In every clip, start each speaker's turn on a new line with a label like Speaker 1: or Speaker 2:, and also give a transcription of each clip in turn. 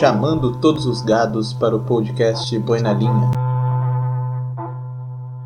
Speaker 1: chamando todos os gados para o podcast Boi na Linha.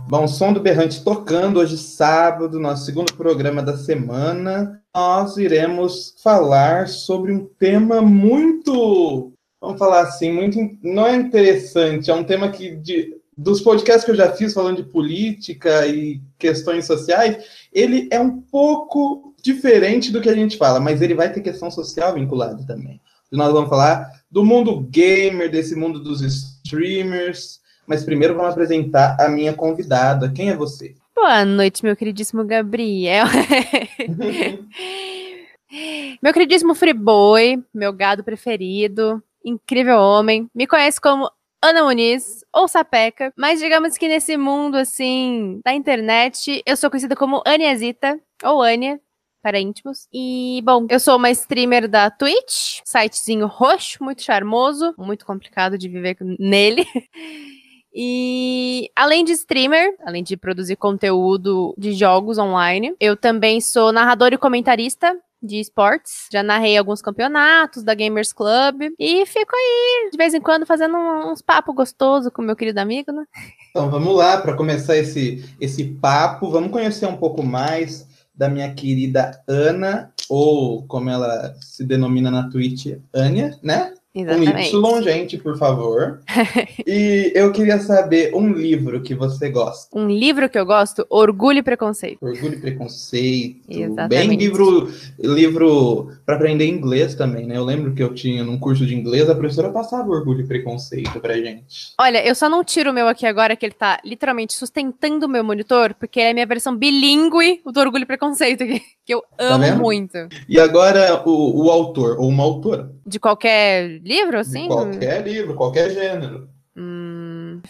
Speaker 1: Bom, som do berrante tocando hoje sábado, nosso segundo programa da semana. Nós iremos falar sobre um tema muito, vamos falar assim, muito não é interessante, é um tema que de, dos podcasts que eu já fiz falando de política e questões sociais, ele é um pouco diferente do que a gente fala, mas ele vai ter questão social vinculada também. Nós vamos falar do mundo gamer, desse mundo dos streamers. Mas primeiro vamos apresentar a minha convidada. Quem é você?
Speaker 2: Boa noite, meu queridíssimo Gabriel. meu queridíssimo Friboi, meu gado preferido, incrível homem. Me conhece como Ana Muniz ou Sapeca, mas digamos que nesse mundo assim da internet, eu sou conhecida como Aniazita ou Ania, para íntimos. E, bom, eu sou uma streamer da Twitch, sitezinho roxo, muito charmoso, muito complicado de viver nele. E além de streamer, além de produzir conteúdo de jogos online, eu também sou narrador e comentarista de esportes. Já narrei alguns campeonatos da Gamers Club e fico aí de vez em quando fazendo uns papos gostosos com meu querido amigo, né?
Speaker 1: Então vamos lá para começar esse esse papo, vamos conhecer um pouco mais da minha querida Ana, ou como ela se denomina na Twitch, Ania, né?
Speaker 2: Exatamente.
Speaker 1: Com Y, gente, por favor. e eu queria saber um livro que você gosta.
Speaker 2: Um livro que eu gosto? Orgulho e Preconceito.
Speaker 1: Orgulho e Preconceito.
Speaker 2: Exatamente.
Speaker 1: Bem livro, livro para aprender inglês também, né? Eu lembro que eu tinha num curso de inglês, a professora passava Orgulho e Preconceito pra gente.
Speaker 2: Olha, eu só não tiro o meu aqui agora, que ele tá literalmente sustentando o meu monitor, porque é a minha versão bilíngue do Orgulho e Preconceito, que, que eu
Speaker 1: Tá
Speaker 2: amo
Speaker 1: vendo?
Speaker 2: muito.
Speaker 1: E agora o, o autor, ou uma autora.
Speaker 2: De qualquer livro, assim?
Speaker 1: Qualquer livro, qualquer gênero.
Speaker 2: Hum,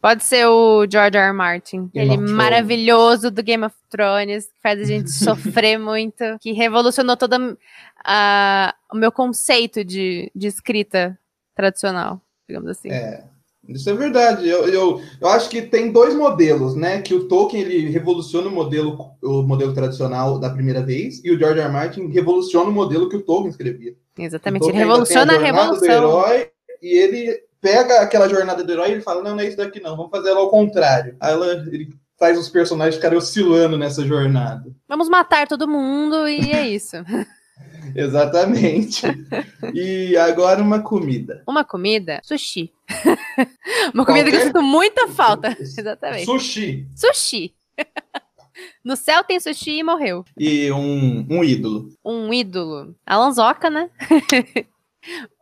Speaker 2: pode ser o George R. R. Martin.
Speaker 1: Game
Speaker 2: ele maravilhoso do Game of Thrones, que faz a gente sofrer muito, que revolucionou todo a- o meu conceito de, de escrita tradicional, digamos assim.
Speaker 1: É, isso é verdade. Eu, eu, eu acho que tem dois modelos, né? Que o Tolkien ele revoluciona o modelo, o modelo tradicional da primeira vez, e o George R. R. Martin revoluciona o modelo que o Tolkien escrevia.
Speaker 2: Exatamente. Ele
Speaker 1: Tolkien ainda tem
Speaker 2: revoluciona a
Speaker 1: do
Speaker 2: revolução.
Speaker 1: herói, e ele pega aquela jornada do herói e ele fala: não, não é isso daqui, não, vamos fazer ela ao contrário. Aí ela, ele faz os personagens ficarem oscilando nessa jornada.
Speaker 2: Vamos matar todo mundo e é isso.
Speaker 1: Exatamente. e agora uma comida.
Speaker 2: Uma comida, sushi. Uma comida que eu
Speaker 1: Qualquer-
Speaker 2: sinto muita falta. Exatamente.
Speaker 1: Sushi.
Speaker 2: Sushi. No céu tem sushi e morreu.
Speaker 1: E um, um ídolo.
Speaker 2: Um ídolo. Alan Zoca, né?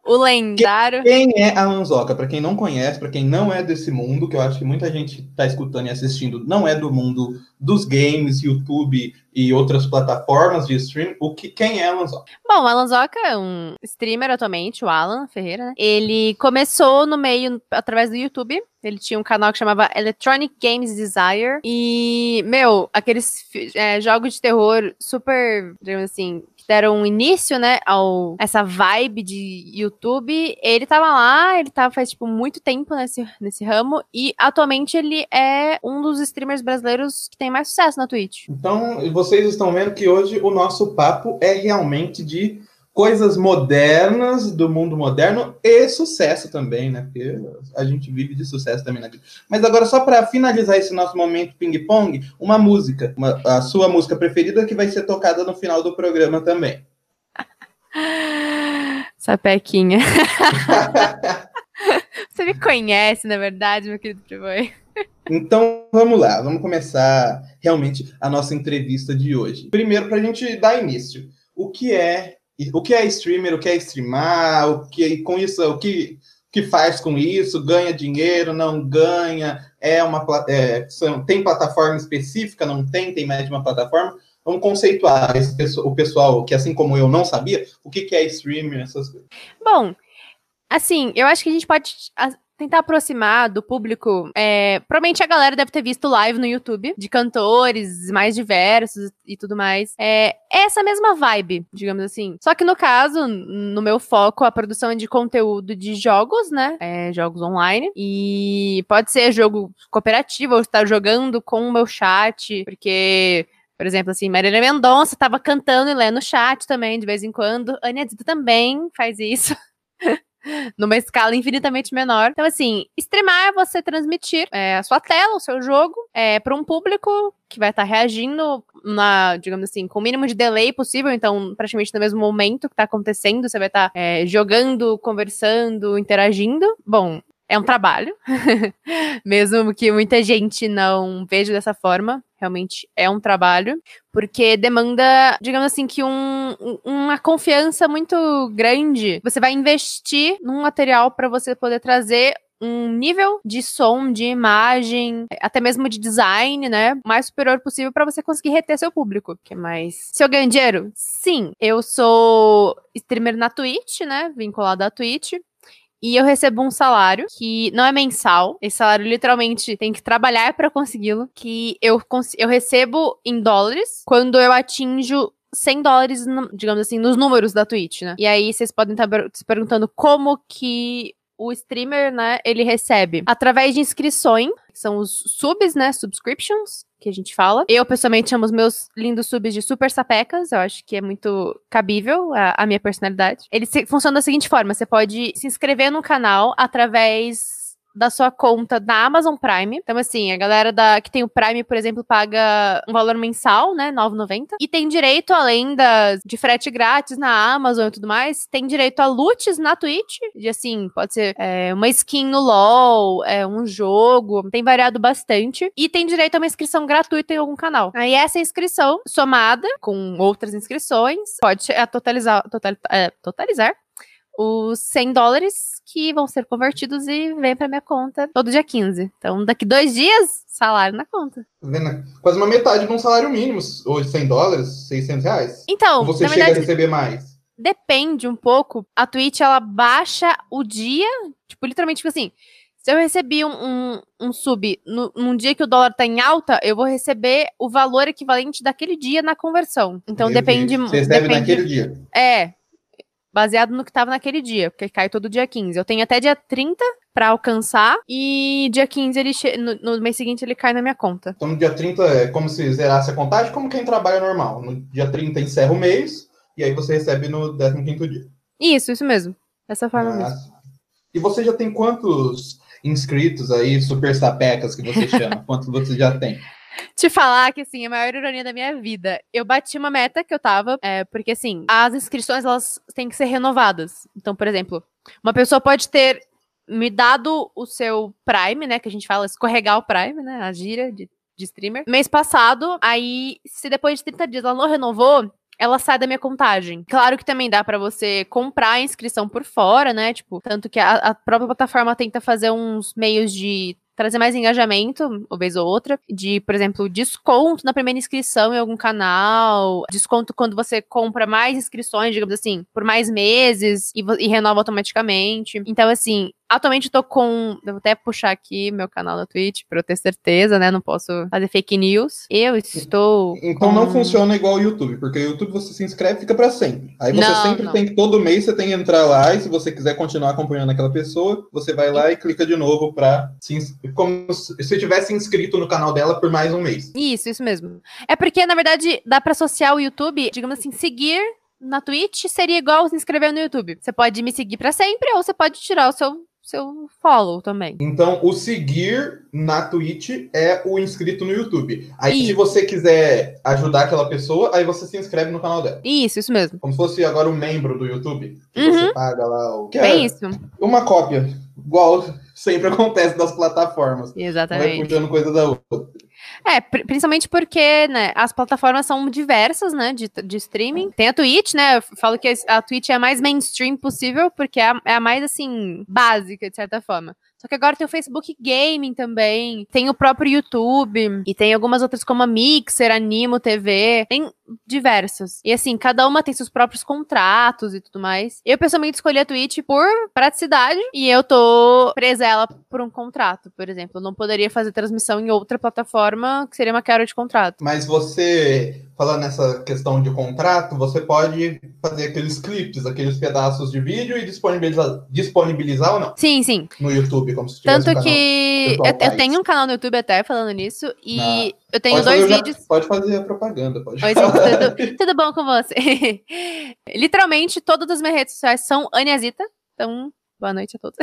Speaker 2: O lendário.
Speaker 1: Quem é a Anzoca? Para quem não conhece, para quem não é desse mundo, que eu acho que muita gente está escutando e assistindo, não é do mundo dos games, YouTube e outras plataformas de stream, o que quem é a Anzoca?
Speaker 2: Bom, o Alan Zoca é um streamer atualmente, o Alan Ferreira, né? Ele começou no meio através do YouTube. Ele tinha um canal que chamava Electronic Games Desire. E, meu, aqueles é, jogos de terror super, digamos assim, deram um início, né, ao essa vibe de YouTube. Ele tava lá, ele tava faz, tipo, muito tempo nesse, nesse ramo. E atualmente ele é um dos streamers brasileiros que tem mais sucesso na Twitch.
Speaker 1: Então, vocês estão vendo que hoje o nosso papo é realmente de coisas modernas do mundo moderno e sucesso também, né? Porque a gente vive de sucesso também na vida. Mas agora, só para finalizar esse nosso momento ping-pong, uma música, uma- a sua música preferida que vai ser tocada no final do programa também.
Speaker 2: Sapequinha. Você me conhece, na verdade, meu querido Playboy.
Speaker 1: Então, vamos lá, vamos começar realmente a nossa entrevista de hoje. Primeiro, para a gente dar início, o que é o que é streamer, o que é streamar, o que com isso, o que que faz com isso, ganha dinheiro, não ganha, é uma é, tem plataforma específica, não tem, tem mais de uma plataforma. Vamos conceituar o pessoal que, assim como eu, não sabia, o que, que é streamer, essas coisas.
Speaker 2: Bom, assim, eu acho que a gente pode tentar aproximar do público. É, provavelmente a galera deve ter visto live no YouTube de cantores mais diversos e tudo mais. É é essa mesma vibe, digamos assim. Só que no caso, no meu foco, a produção é de conteúdo de jogos, né? É, jogos online. E pode ser jogo cooperativo, ou estar jogando com o meu chat, porque. Por exemplo, assim, Marília Mendonça tava cantando e lendo no chat também, de vez em quando. Ania Dita também faz isso. numa escala infinitamente menor. Então, assim, streamar é você transmitir é, a sua tela, o seu jogo, é, para um público que vai estar tá reagindo na, digamos assim, com o mínimo de delay possível, então praticamente no mesmo momento que está acontecendo, você vai estar tá, é, jogando, conversando, interagindo. Bom, é um trabalho, mesmo que muita gente não veja dessa forma, realmente é um trabalho, porque demanda, digamos assim, que um, uma confiança muito grande. Você vai investir num material para você poder trazer um nível de som, de imagem, até mesmo de design, né, mais superior possível para você conseguir reter seu público. Que mais. Se eu ganho dinheiro? Sim. Eu sou streamer na Twitch, né, vinculado à Twitch. E eu recebo um salário que não é mensal. Esse salário literalmente tem que trabalhar para consegui-lo. Que eu, eu recebo em dólares quando eu atinjo 100 dólares, digamos assim, nos números da Twitch, né? E aí vocês podem estar se perguntando como que o streamer, né, ele recebe através de inscrições, que são os subs, né, subscriptions, que a gente fala. Eu, pessoalmente, chamo os meus lindos subs de super sapecas, eu acho que é muito cabível a, a minha personalidade. Ele se, funciona da seguinte forma, você pode se inscrever no canal através da sua conta da Amazon Prime. Então, assim, a galera da, que tem o Prime, por exemplo, paga um valor mensal, né? 9,90. E tem direito, além das, de frete grátis na Amazon e tudo mais, tem direito a loots na Twitch. De assim, pode ser é, uma skin no LOL, é, um jogo. Tem variado bastante. E tem direito a uma inscrição gratuita em algum canal. Aí essa inscrição, somada com outras inscrições, pode é, totalizar, total, é, totalizar os 100 dólares que vão ser convertidos e vem para minha conta todo dia 15. Então, daqui dois dias, salário na conta.
Speaker 1: Tá? Quase uma metade de um salário mínimo, hoje 100 dólares, 600 reais.
Speaker 2: Então,
Speaker 1: Ou você chega verdade, a receber mais?
Speaker 2: Depende um pouco. A Twitch, ela baixa o dia, tipo, literalmente, tipo assim, se eu recebi um, um, um sub no, num dia que o dólar tá em alta, eu vou receber o valor equivalente daquele dia na conversão. Então, Meu depende...
Speaker 1: Você recebe
Speaker 2: depende,
Speaker 1: naquele dia.
Speaker 2: É, baseado no que estava naquele dia, porque cai todo dia 15. Eu tenho até dia 30 para alcançar e dia 15 ele no, no, mês seguinte ele cai na minha conta.
Speaker 1: Então no dia 30 é como se zerasse a contagem, como quem trabalha normal. No dia 30 encerra o mês e aí você recebe no 15º dia.
Speaker 2: Isso, isso mesmo. Dessa forma ah, mesmo.
Speaker 1: E você já tem quantos inscritos aí, super sapecas que você chama? quantos você já tem?
Speaker 2: Te falar que, assim, a maior ironia da minha vida. Eu bati uma meta que eu tava, é, porque, assim, as inscrições, elas têm que ser renovadas. Então, por exemplo, uma pessoa pode ter me dado o seu Prime, né, que a gente fala escorregar o Prime, né, a gira de, de streamer, mês passado, aí, se depois de 30 dias ela não renovou, ela sai da minha contagem. Claro que também dá para você comprar a inscrição por fora, né? Tipo, tanto que a, a, própria plataforma tenta fazer uns meios de trazer mais engajamento, uma vez ou outra, de, por exemplo, desconto na primeira inscrição em algum canal, desconto quando você compra mais inscrições, digamos assim, por mais meses e, e renova automaticamente. Então, assim, Atualmente eu tô com. Vou até puxar aqui meu canal na Twitch pra eu ter certeza, né? Não posso fazer fake news. Eu estou.
Speaker 1: Então com... não funciona igual o YouTube, porque o YouTube você se inscreve e fica pra sempre. Aí você não, sempre não. tem que, todo mês você tem que entrar lá e se você quiser continuar acompanhando aquela pessoa, você vai lá e clica de novo pra. Se Como se tivesse inscrito no canal dela por mais um mês.
Speaker 2: Isso, isso mesmo. É porque, na verdade, dá pra associar o YouTube, digamos assim, seguir na Twitch seria igual se inscrever no YouTube. Você pode me seguir para sempre ou você pode tirar o seu seu follow também.
Speaker 1: Então, o seguir na Twitch é o inscrito no YouTube. Aí, isso. se você quiser ajudar aquela pessoa, aí você se inscreve no canal dela.
Speaker 2: Isso, isso mesmo.
Speaker 1: Como se fosse agora um membro do YouTube. Que uhum. você paga lá o que é.
Speaker 2: isso.
Speaker 1: Uma cópia. Igual sempre acontece das plataformas.
Speaker 2: Exatamente.
Speaker 1: Vai puxando coisa da outra.
Speaker 2: É, principalmente porque, né, as plataformas são diversas, né, de, de streaming. Tem a Twitch, né, eu falo que a Twitch é a mais mainstream possível, porque é a, é a mais, assim, básica, de certa forma. Só que agora tem o Facebook Gaming também, tem o próprio YouTube, e tem algumas outras como a Mixer, Animo TV, tem diversas. E assim, cada uma tem seus próprios contratos e tudo mais. Eu pessoalmente escolhi a Twitch por praticidade, e eu tô presa a ela por um contrato, por exemplo. Eu não poderia fazer transmissão em outra plataforma que seria uma quebra de contrato.
Speaker 1: Mas você falando nessa questão de contrato, você pode fazer aqueles clipes, aqueles pedaços de vídeo e disponibilizar, disponibilizar ou não?
Speaker 2: Sim, sim.
Speaker 1: No YouTube, como se
Speaker 2: tivesse Tanto um que eu, eu, tenho um canal no YouTube até falando nisso e ah, eu tenho dois vídeos.
Speaker 1: Já, pode fazer a propaganda, pode.
Speaker 2: Oi, tudo, tudo, bom com você? Literalmente todas as minhas redes sociais são Aniazita, então Boa noite a todos.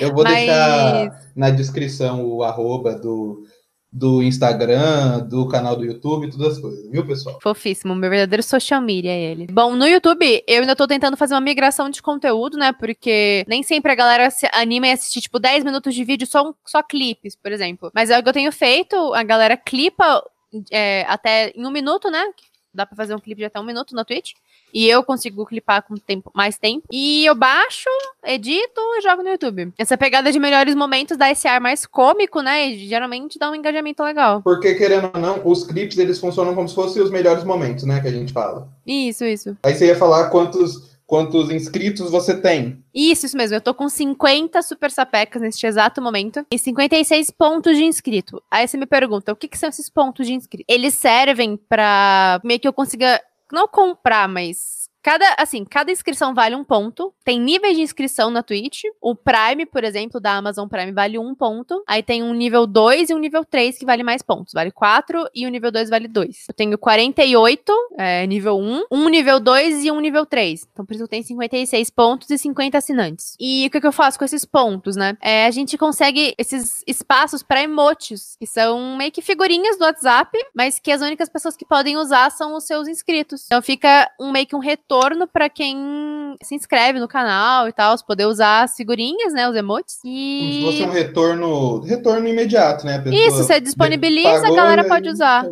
Speaker 1: Eu vou Mas... deixar na descrição o arroba do, do Instagram, do canal do YouTube, todas as coisas, viu, pessoal?
Speaker 2: Fofíssimo, meu verdadeiro social media é ele. Bom, no YouTube, eu ainda tô tentando fazer uma migração de conteúdo, né? Porque nem sempre a galera se anima em assistir, tipo, 10 minutos de vídeo só, só clipes, por exemplo. Mas é o que eu tenho feito, a galera clipa é, até em um minuto, né? Dá pra fazer um clipe de até um minuto na Twitch. E eu consigo clipar com tempo, mais tempo. E eu baixo, edito e jogo no YouTube. Essa pegada de melhores momentos dá esse ar mais cômico, né? E geralmente dá um engajamento legal.
Speaker 1: Porque, querendo ou não, os clipes eles funcionam como se fossem os melhores momentos, né? Que a gente fala.
Speaker 2: Isso, isso.
Speaker 1: Aí você ia falar quantos quantos inscritos você tem.
Speaker 2: Isso, isso mesmo. Eu tô com 50 super sapecas neste exato momento e 56 pontos de inscrito. Aí você me pergunta, o que, que são esses pontos de inscrito? Eles servem para meio que eu consiga não comprar, mas Cada, assim, cada inscrição vale um ponto. Tem níveis de inscrição na Twitch. O Prime, por exemplo, da Amazon Prime vale um ponto. Aí tem um nível 2 e um nível 3 que vale mais pontos. Vale 4 e o nível 2 vale 2. Eu tenho 48, é, nível 1, um nível 2 e um nível 3. Então, por isso eu tenho 56 pontos e 50 assinantes. E o que, que eu faço com esses pontos, né? É, a gente consegue esses espaços para emotes, que são meio que figurinhas do WhatsApp, mas que as únicas pessoas que podem usar são os seus inscritos. Então fica um meio que um retorno retorno para quem se inscreve no canal e tal, poder usar as figurinhas, né, os emotes. E...
Speaker 1: Como se fosse um retorno, retorno imediato, né?
Speaker 2: Isso, você disponibiliza, a galera pode usar.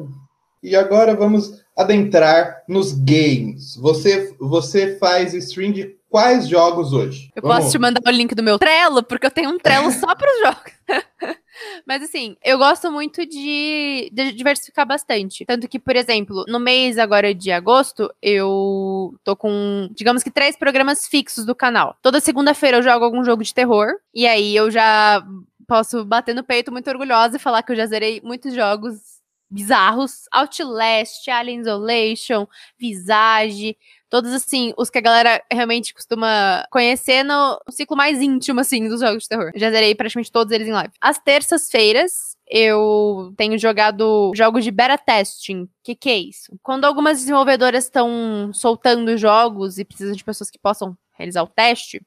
Speaker 1: E agora vamos adentrar nos games. Você, você faz stream de quais jogos hoje?
Speaker 2: Eu Vamos. posso te mandar o link do meu Trello, porque eu tenho um Trello só para os jogos. Mas assim, eu gosto muito de, de, diversificar bastante. Tanto que, por exemplo, no mês agora de agosto, eu tô com, digamos que, três programas fixos do canal. Toda segunda-feira eu jogo algum jogo de terror. E aí eu já posso bater no peito muito orgulhosa e falar que eu já zerei muitos jogos bizarros. Outlast, Alien Isolation, Visage, Todos, assim, os que a galera realmente costuma conhecer no ciclo mais íntimo, assim, dos jogos de terror. já zerei praticamente todos eles em live. Às terças-feiras, eu tenho jogado jogos de beta testing. O que, que é isso? Quando algumas desenvolvedoras estão soltando jogos e precisam de pessoas que possam realizar o teste,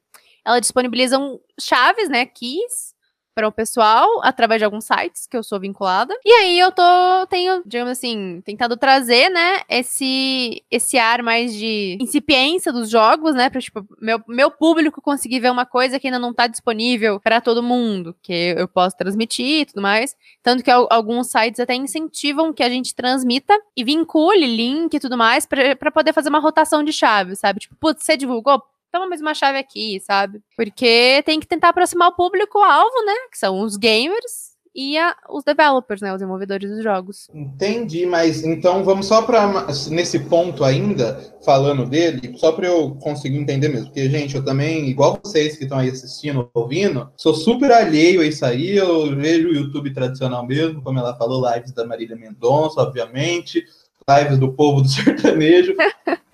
Speaker 2: elas disponibilizam chaves, né, keys, para o pessoal através de alguns sites que eu sou vinculada. E aí eu tô tenho, digamos assim, tentado trazer, né, esse esse ar mais de incipiência dos jogos, né, para tipo meu, meu público conseguir ver uma coisa que ainda não tá disponível para todo mundo, que eu posso transmitir e tudo mais. Tanto que alguns sites até incentivam que a gente transmita e vincule link e tudo mais para poder fazer uma rotação de chaves, sabe? Tipo, putz, você divulgou? Toma mais uma chave aqui, sabe? Porque tem que tentar aproximar o público-alvo, né? Que são os gamers e a, os developers, né? Os desenvolvedores dos jogos.
Speaker 1: Entendi, mas então vamos só para nesse ponto ainda, falando dele, só para eu conseguir entender mesmo. Porque, gente, eu também, igual vocês que estão aí assistindo, ouvindo, sou super alheio a isso aí. Eu vejo o YouTube tradicional mesmo, como ela falou, lives da Marília Mendonça, obviamente lives do povo do sertanejo.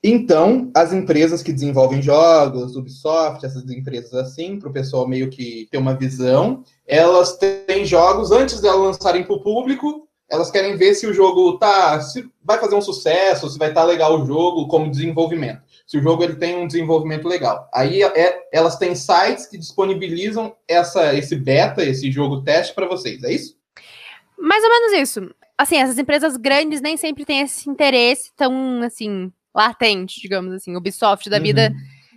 Speaker 1: Então, as empresas que desenvolvem jogos, Ubisoft, essas empresas assim, para o pessoal meio que ter uma visão, elas têm jogos antes de elas lançarem para o público, elas querem ver se o jogo tá, se vai fazer um sucesso, se vai estar tá legal o jogo como desenvolvimento. Se o jogo ele tem um desenvolvimento legal. Aí é, elas têm sites que disponibilizam essa, esse beta, esse jogo teste para vocês, é isso?
Speaker 2: Mais ou menos isso assim, essas empresas grandes nem sempre têm esse interesse tão, assim, latente, digamos assim. Ubisoft da uhum. vida,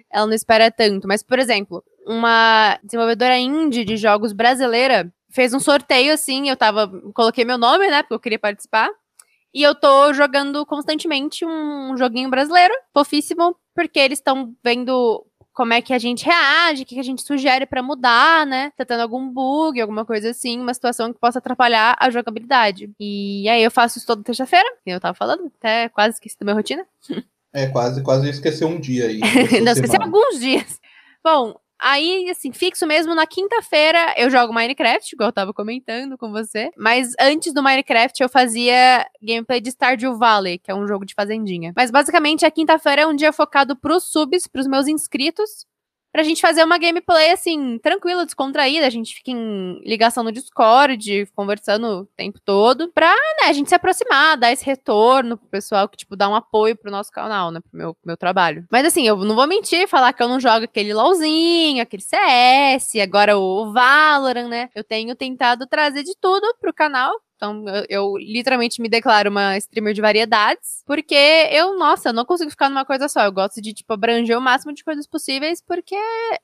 Speaker 2: ela não espera tanto. Mas, por exemplo, uma desenvolvedora indie de jogos brasileira fez um sorteio, assim, eu tava, coloquei meu nome, né, porque eu queria participar. E eu tô jogando constantemente um joguinho brasileiro, fofíssimo, porque eles estão vendo como é que a gente reage, o que a gente sugere para mudar, né? Tá tendo algum bug, alguma coisa assim, uma situação que possa atrapalhar a jogabilidade. E aí eu faço isso toda terça-feira, que eu tava falando, até quase esqueci da minha rotina.
Speaker 1: É, quase, quase esqueceu um dia aí.
Speaker 2: Não, esqueci alguns dias. Bom, Aí, assim, fixo mesmo, na quinta-feira eu jogo Minecraft, igual eu tava comentando com você. Mas antes do Minecraft eu fazia gameplay de Stardew Valley, que é um jogo de fazendinha. Mas basicamente a quinta-feira é um dia focado pros subs, pros meus inscritos, pra gente fazer uma gameplay, assim, tranquila, descontraída. A gente fica em ligação no Discord, conversando o tempo todo, pra, né, a gente se aproximar, dar esse retorno pro pessoal que, tipo, dá um apoio pro nosso canal, né, pro meu, meu trabalho. Mas, assim, eu não vou mentir, falar que eu não jogo aquele LOLzinho, aquele CS, agora o Valorant, né? Eu tenho tentado trazer de tudo pro canal então, eu, eu, literalmente me declaro uma streamer de variedades, porque eu, nossa, eu não consigo ficar numa coisa só. Eu gosto de, tipo, abranger o máximo de coisas possíveis, porque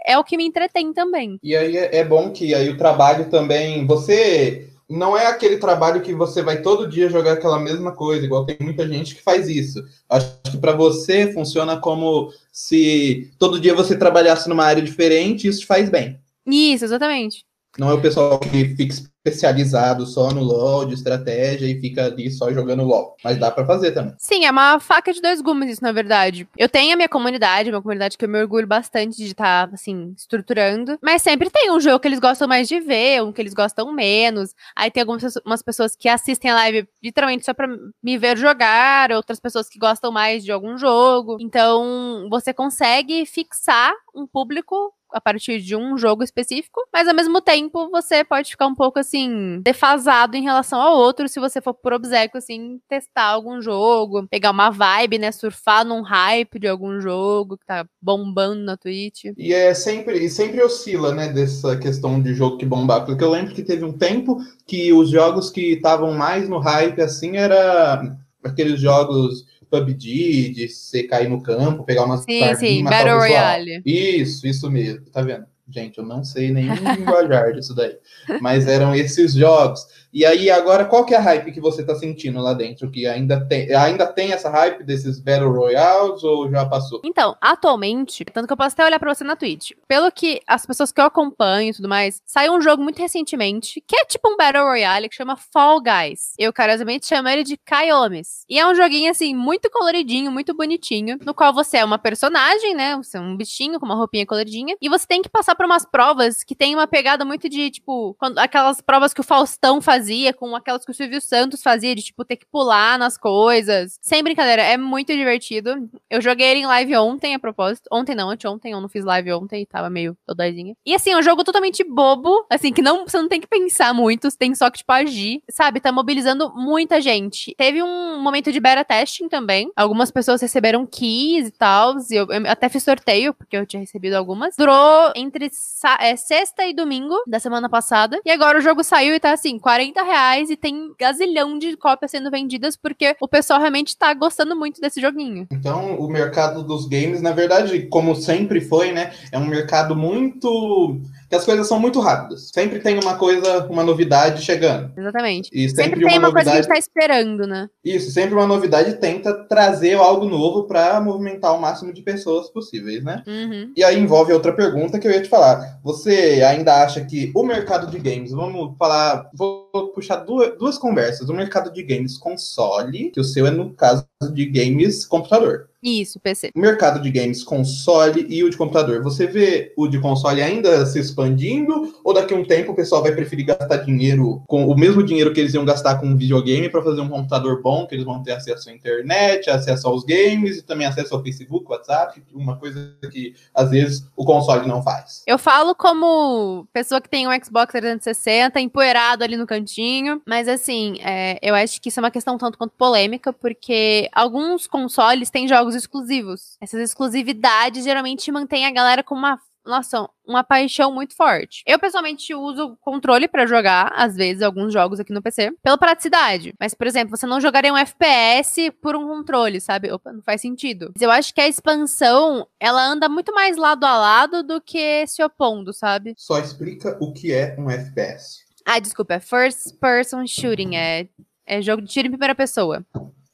Speaker 2: é o que me entretém também.
Speaker 1: E aí é, é bom que aí o trabalho também. Você não é aquele trabalho que você vai todo dia jogar aquela mesma coisa, igual tem muita gente que faz isso. Acho que para você funciona como se todo dia você trabalhasse numa área diferente, e isso te faz bem.
Speaker 2: Isso, exatamente.
Speaker 1: Não é o pessoal que fica especializado só no LoL, de estratégia, e fica ali só jogando LoL. Mas dá para fazer também.
Speaker 2: Sim, é uma faca de dois gumes isso, na verdade. Eu tenho a minha comunidade, uma comunidade que eu me orgulho bastante de estar, tá, assim, estruturando. Mas sempre tem um jogo que eles gostam mais de ver, um que eles gostam menos. Aí tem algumas pessoas que assistem a live literalmente só pra me ver jogar, outras pessoas que gostam mais de algum jogo. Então, você consegue fixar um público a partir de um jogo específico, mas ao mesmo tempo você pode ficar um pouco assim defasado em relação ao outro se você for por obséquio assim testar algum jogo, pegar uma vibe, né, surfar num hype de algum jogo que tá bombando na Twitch.
Speaker 1: E é sempre e sempre oscila, né, dessa questão de jogo que bombar, porque eu lembro que teve um tempo que os jogos que estavam mais no hype assim era aqueles jogos PUBG, de você cair no campo, pegar umas
Speaker 2: Sim, sim, Battle Royale.
Speaker 1: Isso, isso mesmo, tá vendo? Gente, eu não sei nem linguajar disso daí. Mas eram esses jogos. E aí, agora, qual que é a hype que você tá sentindo lá dentro? Que ainda tem, ainda tem essa hype desses Battle Royales ou já passou?
Speaker 2: Então, atualmente, tanto que eu posso até olhar pra você na Twitch, pelo que as pessoas que eu acompanho e tudo mais, saiu um jogo muito recentemente, que é tipo um Battle Royale, que chama Fall Guys. Eu, carinhosamente, chamo ele de Kaiomes. E é um joguinho, assim, muito coloridinho, muito bonitinho, no qual você é uma personagem, né? Você é um bichinho com uma roupinha coloridinha, e você tem que passar por umas provas que tem uma pegada muito de, tipo, quando, aquelas provas que o Faustão fazia, com aquelas que o Silvio Santos fazia, de, tipo, ter que pular nas coisas. Sem brincadeira, é muito divertido. Eu joguei ele em live ontem, a propósito. Ontem não, anteontem, eu não fiz live ontem, tava meio dodóizinha. E assim, é um jogo totalmente bobo, assim, que não, você não tem que pensar muito, você tem só que, tipo, agir, sabe? Tá mobilizando muita gente. Teve um momento de beta testing também. Algumas pessoas receberam keys e tal, e eu, eu até fiz sorteio, porque eu tinha recebido algumas. Durou entre é, sexta e domingo da semana passada. E agora o jogo saiu e tá assim, 40 reais e tem gazilhão de cópias sendo vendidas porque o pessoal realmente tá gostando muito desse joguinho.
Speaker 1: Então, o mercado dos games, na verdade, como sempre foi, né? É um mercado muito que as coisas são muito rápidas. Sempre tem uma coisa, uma novidade chegando.
Speaker 2: Exatamente. E sempre, sempre tem uma, uma novidade... coisa que a gente tá esperando, né?
Speaker 1: Isso, sempre uma novidade tenta trazer algo novo para movimentar o máximo de pessoas possíveis, né?
Speaker 2: Uhum.
Speaker 1: E aí envolve outra pergunta que eu ia te falar. Você ainda acha que o mercado de games, vamos falar, vou puxar duas, duas conversas. O mercado de games console, que o seu é no caso de games computador.
Speaker 2: Isso, PC.
Speaker 1: Mercado de games console e o de computador. Você vê o de console ainda se expandindo? Ou daqui a um tempo o pessoal vai preferir gastar dinheiro com o mesmo dinheiro que eles iam gastar com um videogame para fazer um computador bom, que eles vão ter acesso à internet, acesso aos games e também acesso ao Facebook, WhatsApp, uma coisa que às vezes o console não faz.
Speaker 2: Eu falo como pessoa que tem um Xbox 360 empoeirado ali no cantinho, mas assim, é, eu acho que isso é uma questão tanto quanto polêmica, porque alguns consoles têm jogos jogos exclusivos. Essas exclusividades geralmente mantêm a galera com uma nossa, uma paixão muito forte. Eu pessoalmente uso controle para jogar, às vezes, alguns jogos aqui no PC, pela praticidade. Mas, por exemplo, você não jogaria um FPS por um controle, sabe? Opa, não faz sentido. Mas eu acho que a expansão, ela anda muito mais lado a lado do que se opondo, sabe?
Speaker 1: Só explica o que é um FPS.
Speaker 2: Ah, desculpa, é First Person Shooting, é, é jogo de tiro em primeira pessoa.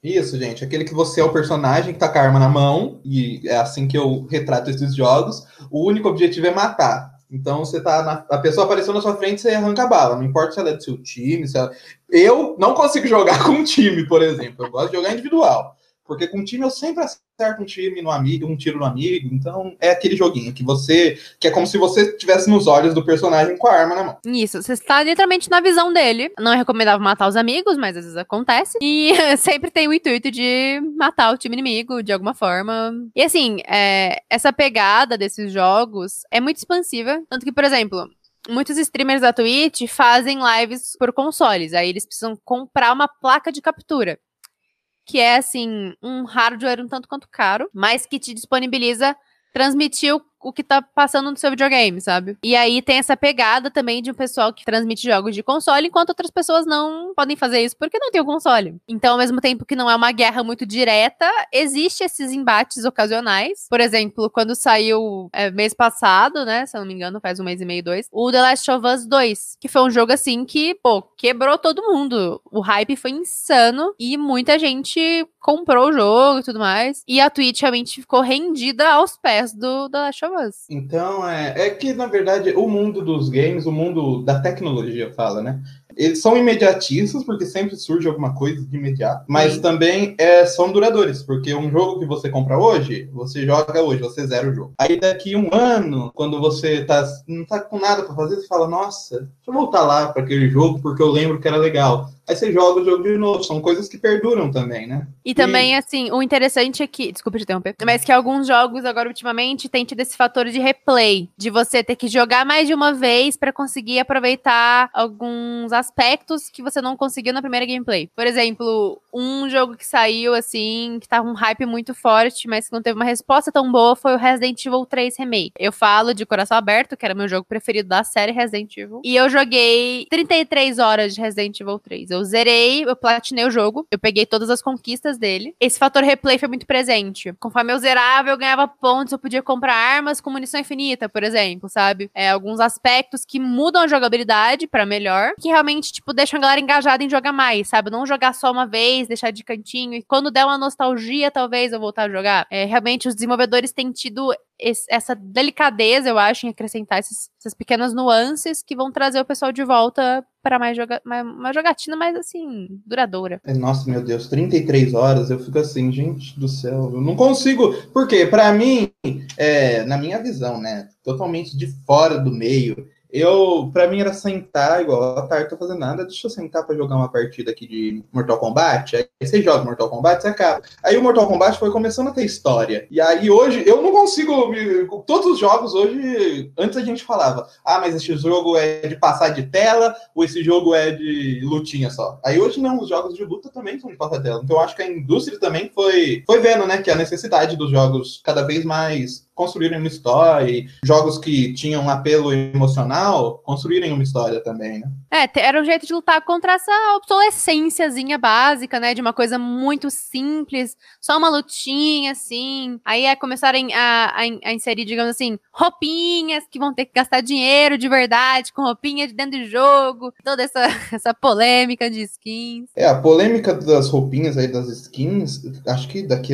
Speaker 1: Isso, gente. Aquele que você é o personagem que tá com a arma na mão, e é assim que eu retrato esses jogos. O único objetivo é matar. Então você tá. Na, a pessoa apareceu na sua frente, você arranca a bala. Não importa se ela é do seu time, se ela... Eu não consigo jogar com time, por exemplo. Eu gosto de jogar individual. Porque com time eu sempre acerto um time no amigo, um tiro no amigo. Então é aquele joguinho que você. que é como se você estivesse nos olhos do personagem com a arma na mão.
Speaker 2: Isso, você está literalmente na visão dele. Não é recomendável matar os amigos, mas às vezes acontece. E sempre tem o intuito de matar o time inimigo de alguma forma. E assim, é, essa pegada desses jogos é muito expansiva. Tanto que, por exemplo, muitos streamers da Twitch fazem lives por consoles. Aí eles precisam comprar uma placa de captura. Que é, assim, um hardware um tanto quanto caro, mas que te disponibiliza transmitir o o que tá passando no seu videogame, sabe? E aí tem essa pegada também de um pessoal que transmite jogos de console, enquanto outras pessoas não podem fazer isso porque não tem o console. Então, ao mesmo tempo que não é uma guerra muito direta, existe esses embates ocasionais. Por exemplo, quando saiu é, mês passado, né? Se eu não me engano, faz um mês e meio, dois, o The Last of Us 2, que foi um jogo assim que, pô, quebrou todo mundo. O hype foi insano e muita gente comprou o jogo e tudo mais. E a Twitch realmente ficou rendida aos pés do The Last of Us.
Speaker 1: Então, é, é que, na verdade, o mundo dos games, o mundo da tecnologia, fala, né? Eles são imediatistas, porque sempre surge alguma coisa de imediato, mas Sim. também é, são duradouros, porque um jogo que você compra hoje, você joga hoje, você zera o jogo. Aí daqui um ano, quando você tá, não tá com nada para fazer, você fala, nossa, deixa eu voltar lá para aquele jogo, porque eu lembro que era legal. Aí você joga o jogo de novo. São coisas que perduram também, né?
Speaker 2: E, e... também, assim, o interessante é que. Desculpa te interromper. Mas que alguns jogos, agora, ultimamente, têm tido esse fator de replay. De você ter que jogar mais de uma vez para conseguir aproveitar alguns aspectos que você não conseguiu na primeira gameplay. Por exemplo, um jogo que saiu, assim, que tava um hype muito forte, mas que não teve uma resposta tão boa, foi o Resident Evil 3 Remake. Eu falo de coração aberto, que era meu jogo preferido da série Resident Evil. E eu joguei 33 horas de Resident Evil 3. Eu zerei, eu platinei o jogo, eu peguei todas as conquistas dele. Esse fator replay foi muito presente. Conforme eu zerava, eu ganhava pontos, eu podia comprar armas com munição infinita, por exemplo, sabe? É, alguns aspectos que mudam a jogabilidade para melhor, que realmente, tipo, deixam a galera engajada em jogar mais, sabe? Não jogar só uma vez, deixar de cantinho, e quando der uma nostalgia, talvez eu voltar a jogar. É, realmente, os desenvolvedores têm tido esse, essa delicadeza, eu acho, em acrescentar esses, essas pequenas nuances que vão trazer o pessoal de volta para mais joga uma, uma jogatina mais assim, duradoura.
Speaker 1: É, nossa, meu Deus, 33 horas, eu fico assim, gente do céu, eu não consigo. Porque, para mim, é, na minha visão, né, totalmente de fora do meio, eu, pra mim era sentar, igual a tarde tô fazendo nada, deixa eu sentar pra jogar uma partida aqui de Mortal Kombat. Aí você joga Mortal Kombat, você acaba. Aí o Mortal Kombat foi começando a ter história. E aí hoje, eu não consigo. Todos os jogos hoje, antes a gente falava, ah, mas esse jogo é de passar de tela, ou esse jogo é de lutinha só. Aí hoje não, os jogos de luta também são de passar de tela. Então eu acho que a indústria também foi, foi vendo, né, que a necessidade dos jogos cada vez mais construírem uma história, e jogos que tinham um apelo emocional, construírem uma história também, né?
Speaker 2: É, era um jeito de lutar contra essa obsolescênciazinha básica, né? De uma coisa muito simples, só uma lutinha, assim. Aí é começarem a, a, a, inserir, digamos assim, roupinhas que vão ter que gastar dinheiro de verdade, com roupinha de dentro do jogo, toda essa, essa polêmica de skins.
Speaker 1: É, a polêmica das roupinhas aí, das skins, acho que daqui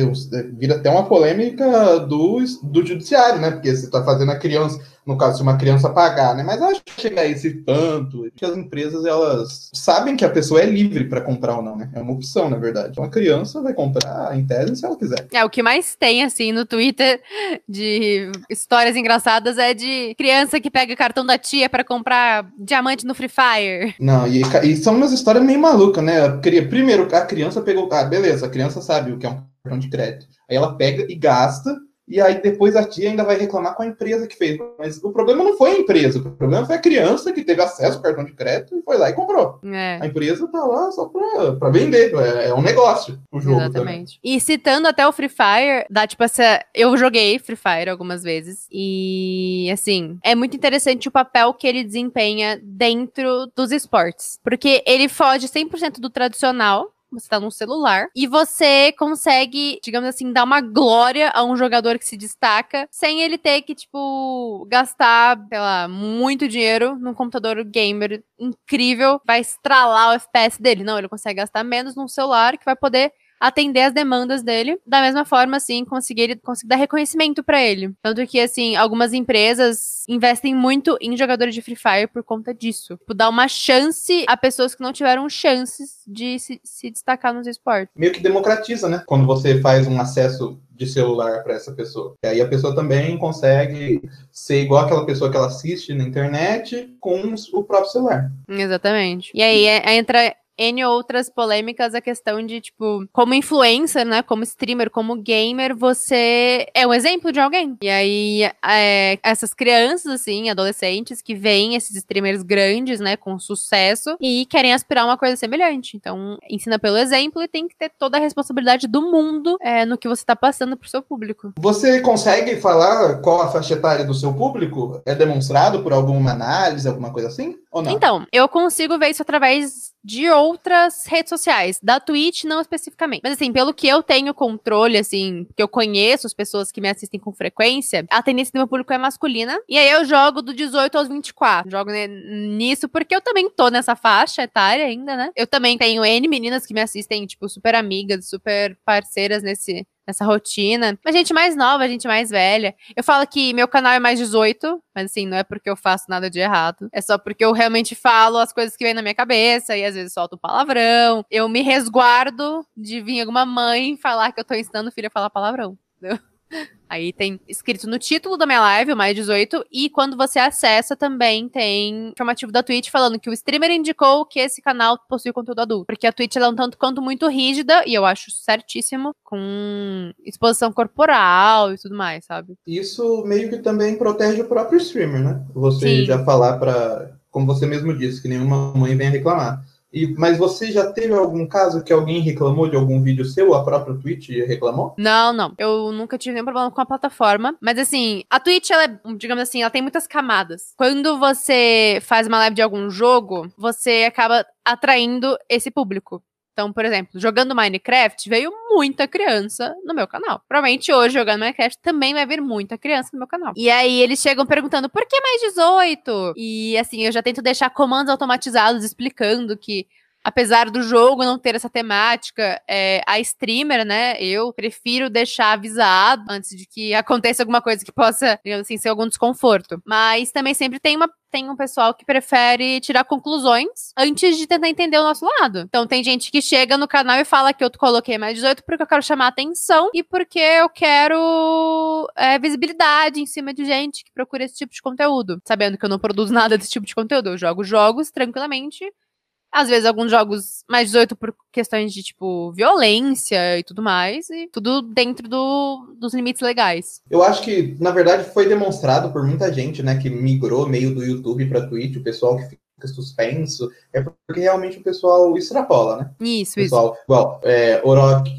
Speaker 1: vira até uma polêmica do, do judiciário, né? Porque você está fazendo a criança, no caso, se uma criança pagar, né? Mas acho que chega a esse tanto, que as empresas, elas sabem que a pessoa é livre para comprar ou não, né? É uma opção, na verdade. Uma criança vai comprar, em tese, se ela quiser.
Speaker 2: É, o que mais tem, assim, no Twitter de histórias engraçadas é de criança que pega o cartão da tia para comprar diamante no Free Fire.
Speaker 1: Não, e, e são umas histórias meio malucas, né? Primeiro, a criança pegou. Ah, beleza, a criança sabe o que é um cartão de crédito. Aí ela pega e gasta e aí depois a tia ainda vai reclamar com a empresa que fez. Mas o problema não foi a empresa, o problema foi a criança que teve acesso ao cartão de crédito e foi lá e comprou. É. A empresa tá lá só pra, pra vender, é, é um negócio o jogo. Exatamente.
Speaker 2: Também. E citando até o Free Fire, dá tipo essa. Eu joguei Free Fire algumas vezes e assim, é muito interessante o papel que ele desempenha dentro dos esportes. Porque ele foge 100% do tradicional, você tá num celular, e você consegue, digamos assim, dar uma glória a um jogador que se destaca, sem ele ter que, tipo, gastar, sei lá, muito dinheiro num computador gamer incrível, vai estralar o FPS dele. Não, ele consegue gastar menos num celular que vai poder atender as demandas dele, da mesma forma, assim, conseguir, conseguir dar reconhecimento para ele. Tanto que, assim, algumas empresas investem muito em jogadores de Free Fire por conta disso. Tipo, dar uma chance a pessoas que não tiveram chances de se, se destacar nos esportes.
Speaker 1: Meio que democratiza, né? Quando você faz um acesso de celular para essa pessoa. E aí a pessoa também consegue ser igual aquela pessoa que ela assiste na internet com o próprio celular.
Speaker 2: Exatamente. E aí é, entra N outras polêmicas a questão de, tipo, como influencer, né? Como streamer, como gamer, você é um exemplo de alguém. E aí, é, essas crianças, assim, adolescentes, que veem esses streamers grandes, né, com sucesso e querem aspirar uma coisa semelhante. Então, ensina pelo exemplo e tem que ter toda a responsabilidade do mundo é, no que você tá passando pro seu público.
Speaker 1: Você consegue falar qual a faixa etária do seu público? É demonstrado por alguma análise, alguma coisa assim? Ou não?
Speaker 2: Então, eu consigo ver isso através de outras redes sociais, da Twitch não especificamente. Mas assim, pelo que eu tenho controle, assim, que eu conheço as pessoas que me assistem com frequência, a tendência do meu público é masculina. E aí eu jogo do 18 aos 24. Jogo nisso porque eu também tô nessa faixa etária ainda, né? Eu também tenho N meninas que me assistem, tipo, super amigas, super parceiras nesse, nessa rotina. Mas gente mais nova, gente mais velha. Eu falo que meu canal é mais 18, mas assim, não é porque eu faço nada de errado. É só porque eu realmente falo as coisas que vêm na minha cabeça e às vezes solto palavrão. Eu me resguardo de vir alguma mãe falar que eu tô ensinando o filho a falar palavrão. Entendeu? Aí tem escrito no título da minha live, o mais 18, e quando você acessa também tem informativo da Twitch falando que o streamer indicou que esse canal possui conteúdo adulto. Porque a Twitch é um tanto quanto muito rígida, e eu acho certíssimo, com exposição corporal e tudo mais, sabe?
Speaker 1: Isso meio que também protege o próprio streamer, né? Você Sim. já falar para, como você mesmo disse, que nenhuma mãe venha reclamar. E, mas você já teve algum caso que alguém reclamou de algum vídeo seu? A própria Twitch reclamou?
Speaker 2: Não, não. Eu nunca tive nenhum problema com a plataforma. Mas assim, a Twitch, ela é, digamos assim, ela tem muitas camadas. Quando você faz uma live de algum jogo, você acaba atraindo esse público. Então, por exemplo, jogando Minecraft, veio muita criança no meu canal. Provavelmente hoje, jogando Minecraft, também vai vir muita criança no meu canal. E aí eles chegam perguntando por que mais 18? E assim, eu já tento deixar comandos automatizados explicando que apesar do jogo não ter essa temática, é, a streamer, né, eu prefiro deixar avisado antes de que aconteça alguma coisa que possa, digamos assim, ser algum desconforto. Mas também sempre tem uma tem um pessoal que prefere tirar conclusões antes de tentar entender o nosso lado. Então tem gente que chega no canal e fala que eu coloquei mais 18 porque eu quero chamar atenção e porque eu quero é, visibilidade em cima de gente que procura esse tipo de conteúdo. Sabendo que eu não produzo nada desse tipo de conteúdo. Eu jogo jogos tranquilamente às vezes, alguns jogos mais 18 por questões de, tipo, violência e tudo mais. E tudo dentro do, dos limites legais.
Speaker 1: Eu acho que, na verdade, foi demonstrado por muita gente, né, que migrou meio do YouTube para Twitch, o pessoal que suspenso, é porque realmente o pessoal extrapola, né?
Speaker 2: Isso,
Speaker 1: pessoal,
Speaker 2: isso.
Speaker 1: Igual, é,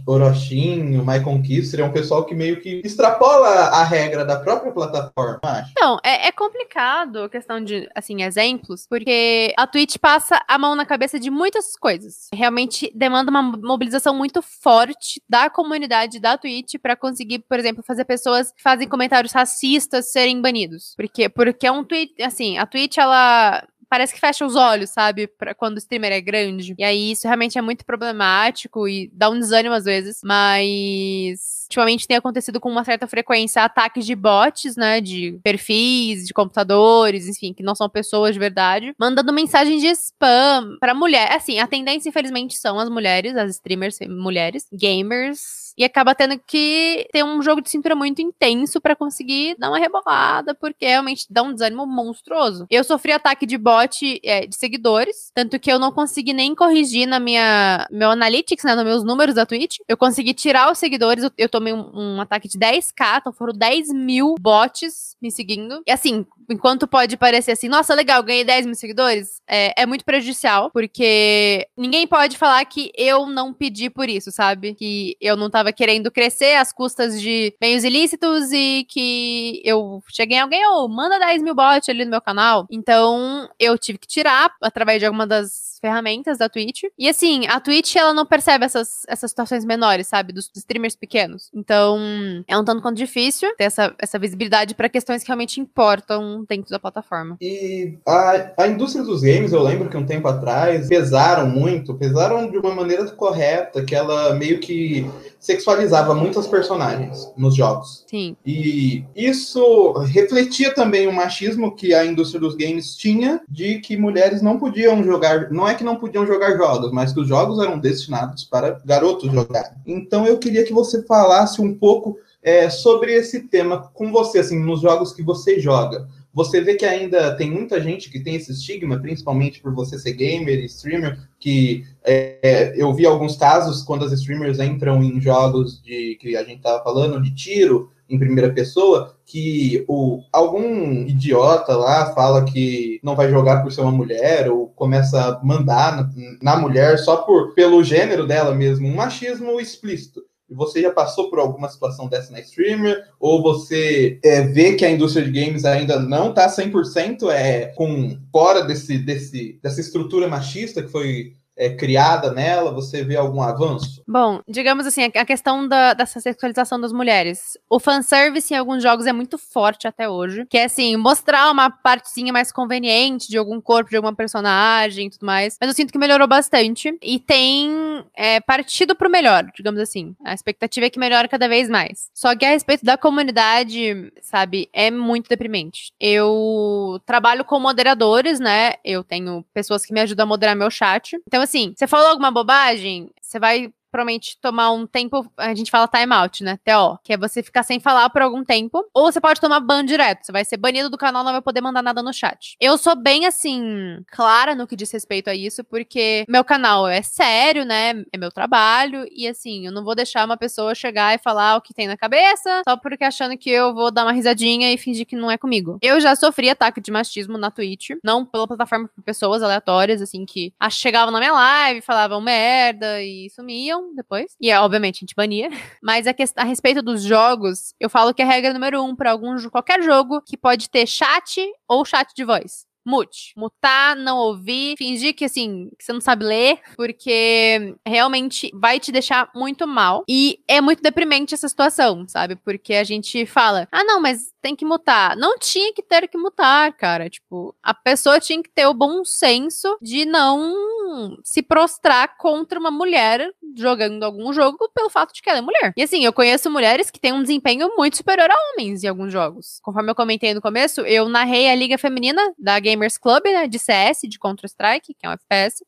Speaker 1: Orochin, o My Conquistor, é um pessoal que meio que extrapola a regra da própria plataforma, acho.
Speaker 2: Então, é, é complicado a questão de, assim, exemplos, porque a Twitch passa a mão na cabeça de muitas coisas. Realmente demanda uma mobilização muito forte da comunidade da Twitch para conseguir, por exemplo, fazer pessoas que fazem comentários racistas serem banidos. Porque, porque é um tweet, assim, a Twitch, ela parece que fecha os olhos, sabe? Pra quando o streamer é grande. E aí isso realmente é muito problemático e dá um desânimo às vezes. Mas ultimamente tem acontecido com uma certa frequência ataques de bots, né? De perfis, de computadores, enfim, que não são pessoas de verdade, mandando mensagem de spam pra mulher. Assim, a tendência, infelizmente, são as mulheres, as streamers mulheres, gamers e acaba tendo que ter um jogo de cintura muito intenso para conseguir dar uma rebolada, porque realmente dá um desânimo monstruoso. Eu sofri ataque de bot é, de seguidores, tanto que eu não consegui nem corrigir na minha meu analytics, né, nos meus números da Twitch. Eu consegui tirar os seguidores, eu, eu tomei um, um, ataque de 10k, então foram 10 mil bots me seguindo. E assim, enquanto pode parecer assim, nossa, legal, ganhei 10 mil seguidores, é, é muito prejudicial, porque ninguém pode falar que eu não pedi por isso, sabe? Que eu não tava querendo crescer às custas de meios ilícitos e que eu cheguei em alguém, ô, oh, manda 10 mil bots ali no meu canal. Então, eu tive que tirar, através de alguma das ferramentas da Twitch. E assim, a Twitch, ela não percebe essas, essas situações menores, sabe? Dos, streamers pequenos. Então, é um tanto quanto difícil ter essa, essa visibilidade para questões que realmente importam dentro da plataforma.
Speaker 1: E a, a indústria dos games, eu lembro que um tempo atrás, pesaram muito, pesaram de uma maneira correta, que ela meio que sexualizava muitas personagens nos jogos.
Speaker 2: Sim.
Speaker 1: E isso refletia também o machismo que a indústria dos games tinha de que mulheres não podiam jogar, não é que não podiam jogar jogos, mas que os jogos eram destinados para garotos jogar. Então eu queria que você falasse um pouco é, sobre esse tema com você, assim, nos jogos que você joga. Você vê que ainda tem muita gente que tem esse estigma, principalmente por você ser gamer e streamer, que é, eu vi alguns casos quando as streamers entram em jogos de que a gente estava falando, de tiro em primeira pessoa, que o, algum idiota lá fala que não vai jogar por ser uma mulher, ou começa a mandar na, na mulher só por pelo gênero dela mesmo, um machismo explícito você já passou por alguma situação dessa na streamer? Ou você é, vê que a indústria de games ainda não está 100% é, com, fora desse, desse, dessa estrutura machista que foi é, criada nela? Você vê algum avanço?
Speaker 2: Bom, digamos assim, a questão da, dessa sexualização das mulheres. O fanservice em alguns jogos é muito forte até hoje. Que é assim, mostrar uma partezinha mais conveniente de algum corpo, de alguma personagem e tudo mais. Mas eu sinto que melhorou bastante. E tem é, partido pro melhor, digamos assim. A expectativa é que melhore cada vez mais. Só que a respeito da comunidade, sabe, é muito deprimente. Eu trabalho com moderadores, né? Eu tenho pessoas que me ajudam a moderar meu chat. Então, assim, você falou alguma bobagem, você vai provavelmente tomar um tempo, a gente fala timeout, né? TO, que é você ficar sem falar por algum tempo, ou você pode tomar ban direto, você vai ser banido do canal, não vai poder mandar nada no chat. Eu sou bem assim clara no que diz respeito a isso, porque meu canal é sério, né? É meu trabalho e assim, eu não vou deixar uma pessoa chegar e falar o que tem na cabeça, só porque achando que eu vou dar uma risadinha e fingir que não é comigo. Eu já sofri ataque de machismo na Twitch, não pela plataforma por pessoas aleatórias assim que chegavam na minha live, falavam merda e sumiam depois. E, é, obviamente, a gente bania. Mas a, a respeito dos jogos, eu falo que a regra número um para algum qualquer jogo que pode ter chat ou chat de voz mute. Mutar, não ouvir, fingir que assim, que você não sabe ler, porque realmente vai te deixar muito mal. E é muito deprimente essa situação, sabe? Porque a gente fala: "Ah, não, mas tem que mutar". Não tinha que ter que mutar, cara. Tipo, a pessoa tinha que ter o bom senso de não se prostrar contra uma mulher jogando algum jogo pelo fato de que ela é mulher. E assim, eu conheço mulheres que têm um desempenho muito superior a homens em alguns jogos. Conforme eu comentei no começo, eu narrei a liga feminina da Game Gamers Club, né? De CS, de Counter-Strike, que é um FPS.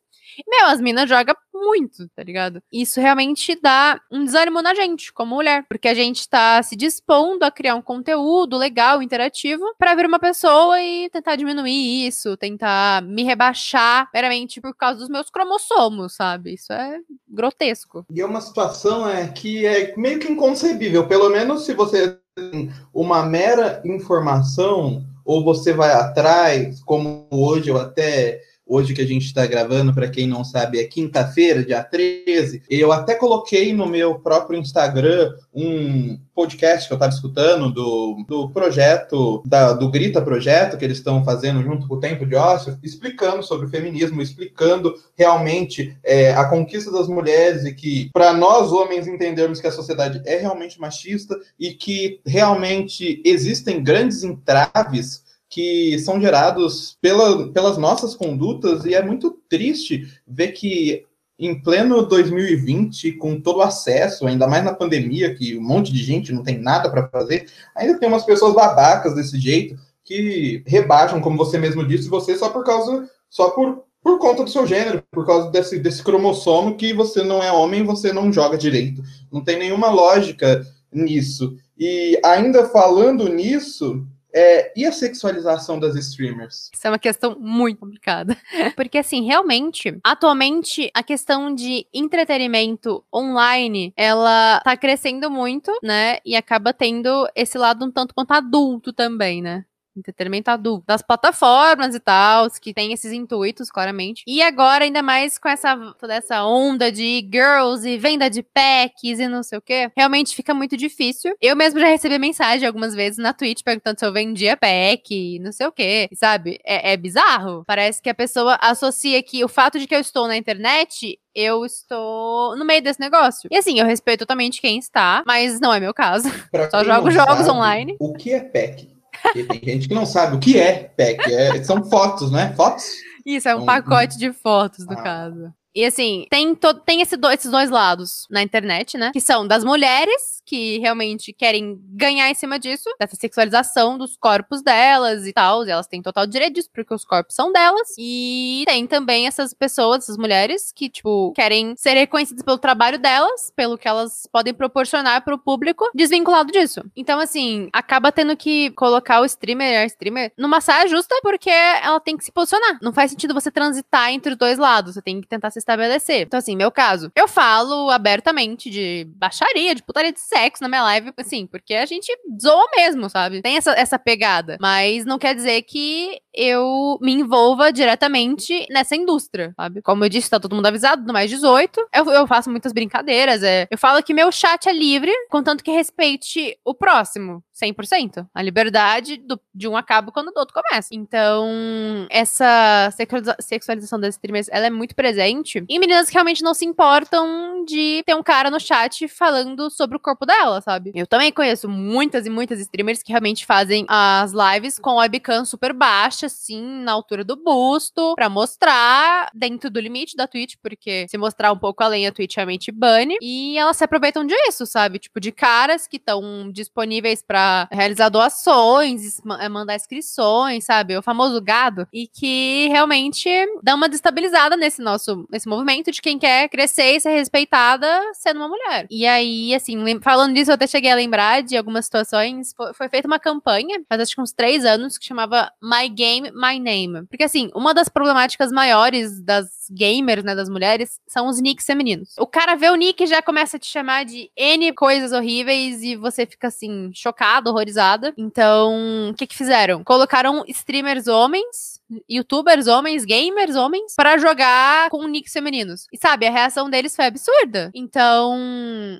Speaker 2: Meu, as minas jogam muito, tá ligado? Isso realmente dá um desânimo na gente, como mulher. Porque a gente tá se dispondo a criar um conteúdo legal, interativo, para ver uma pessoa e tentar diminuir isso, tentar me rebaixar meramente por causa dos meus cromossomos, sabe? Isso é grotesco.
Speaker 1: E é uma situação é, que é meio que inconcebível. Pelo menos se você tem uma mera informação ou você vai atrás, como hoje eu até hoje que a gente está gravando, para quem não sabe, é quinta-feira, dia 13. Eu até coloquei no meu próprio Instagram um podcast que eu estava escutando do, do projeto, da, do Grita Projeto, que eles estão fazendo junto com o Tempo de Ócio, explicando sobre o feminismo, explicando realmente é, a conquista das mulheres e que, para nós homens entendermos que a sociedade é realmente machista e que realmente existem grandes entraves que são gerados pela, pelas nossas condutas, e é muito triste ver que em pleno 2020, com todo o acesso, ainda mais na pandemia, que um monte de gente não tem nada para fazer, ainda tem umas pessoas babacas desse jeito que rebaixam, como você mesmo disse, você só por causa, só por, por conta do seu gênero, por causa desse, desse cromossomo que você não é homem, você não joga direito. Não tem nenhuma lógica nisso. E ainda falando nisso, é, e a sexualização das streamers?
Speaker 2: Isso é uma questão muito complicada. Porque, assim, realmente, atualmente, a questão de entretenimento online, ela tá crescendo muito, né? E acaba tendo esse lado um tanto quanto adulto também, né? Entretenimento adulto. Das plataformas e tal, que tem esses intuitos, claramente. E agora, ainda mais com essa, toda essa onda de girls e venda de packs e não sei o quê, realmente fica muito difícil. Eu mesmo já recebi mensagem algumas vezes na Twitch perguntando se eu vendia pack e não sei o quê, sabe? É, é bizarro. Parece que a pessoa associa que o fato de que eu estou na internet eu estou no meio desse negócio. E assim, eu respeito totalmente quem está, mas não é meu caso.
Speaker 1: Pra
Speaker 2: Só jogo jogos
Speaker 1: sabe,
Speaker 2: online.
Speaker 1: O que é pack? Porque tem gente que não sabe o que é pack. É, são fotos, né? Fotos?
Speaker 2: Isso, é um
Speaker 1: Um-
Speaker 2: pacote de fotos, no
Speaker 1: Ah.
Speaker 2: caso. E assim, tem, to- tem esse do- esses dois lados na internet, né? Que são das mulheres, que realmente querem ganhar em cima disso, dessa sexualização dos corpos delas e tal. E elas têm total direito disso, porque os corpos são delas. E tem também essas pessoas, essas mulheres, que, tipo, querem ser reconhecidas pelo trabalho delas, pelo que elas podem proporcionar pro público, desvinculado disso. Então, assim, acaba tendo que colocar o streamer, a streamer, numa saia justa, porque ela tem que se posicionar. Não faz sentido você transitar entre os dois lados. Você tem que tentar se estabelecer. Então, assim, meu caso, eu falo abertamente de baixaria, de putaria de sexo na minha live, assim, porque a gente zoa mesmo, sabe? Tem essa, essa pegada. Mas não quer dizer que eu me envolva diretamente nessa indústria, sabe? Como eu disse, tá todo mundo avisado, do mais 18. Eu, eu faço muitas brincadeiras. É, eu falo que meu chat é livre, contanto que respeite o próximo. 100%. A liberdade do- de um acaba quando o outro começa. Então, essa sexualiza- sexualização das streamers, ela é muito presente. E meninas que realmente não se importam de ter um cara no chat falando sobre o corpo dela, sabe? Eu também conheço muitas e muitas streamers que realmente fazem as lives com webcam super baixa, assim, na altura do busto, pra mostrar dentro do limite da Twitch, porque se mostrar um pouco além, a Twitch realmente bane. E elas se aproveitam disso, sabe? Tipo, de caras que estão disponíveis pra realizar doações, eh, mandar inscrições, sabe? O famoso gado. E que realmente dá uma destabilizada nesse nosso nesse movimento de quem quer crescer e ser respeitada sendo uma mulher. E aí, assim, falando disso, eu até cheguei a lembrar de algumas situações. Foi feita uma campanha, faz acho que uns três anos, que chamava My Game, My Name. Porque, assim, uma das problemáticas maiores das gamers, né, das mulheres, são os nicks femininos. O cara vê o nick e já começa a te chamar de N coisas horríveis e você fica, assim, chocado, horrorizada. Então, o que que fizeram? Colocaram streamers homens youtubers homens, gamers homens, pra jogar com nicks femininos. E sabe, a reação deles foi absurda. Então,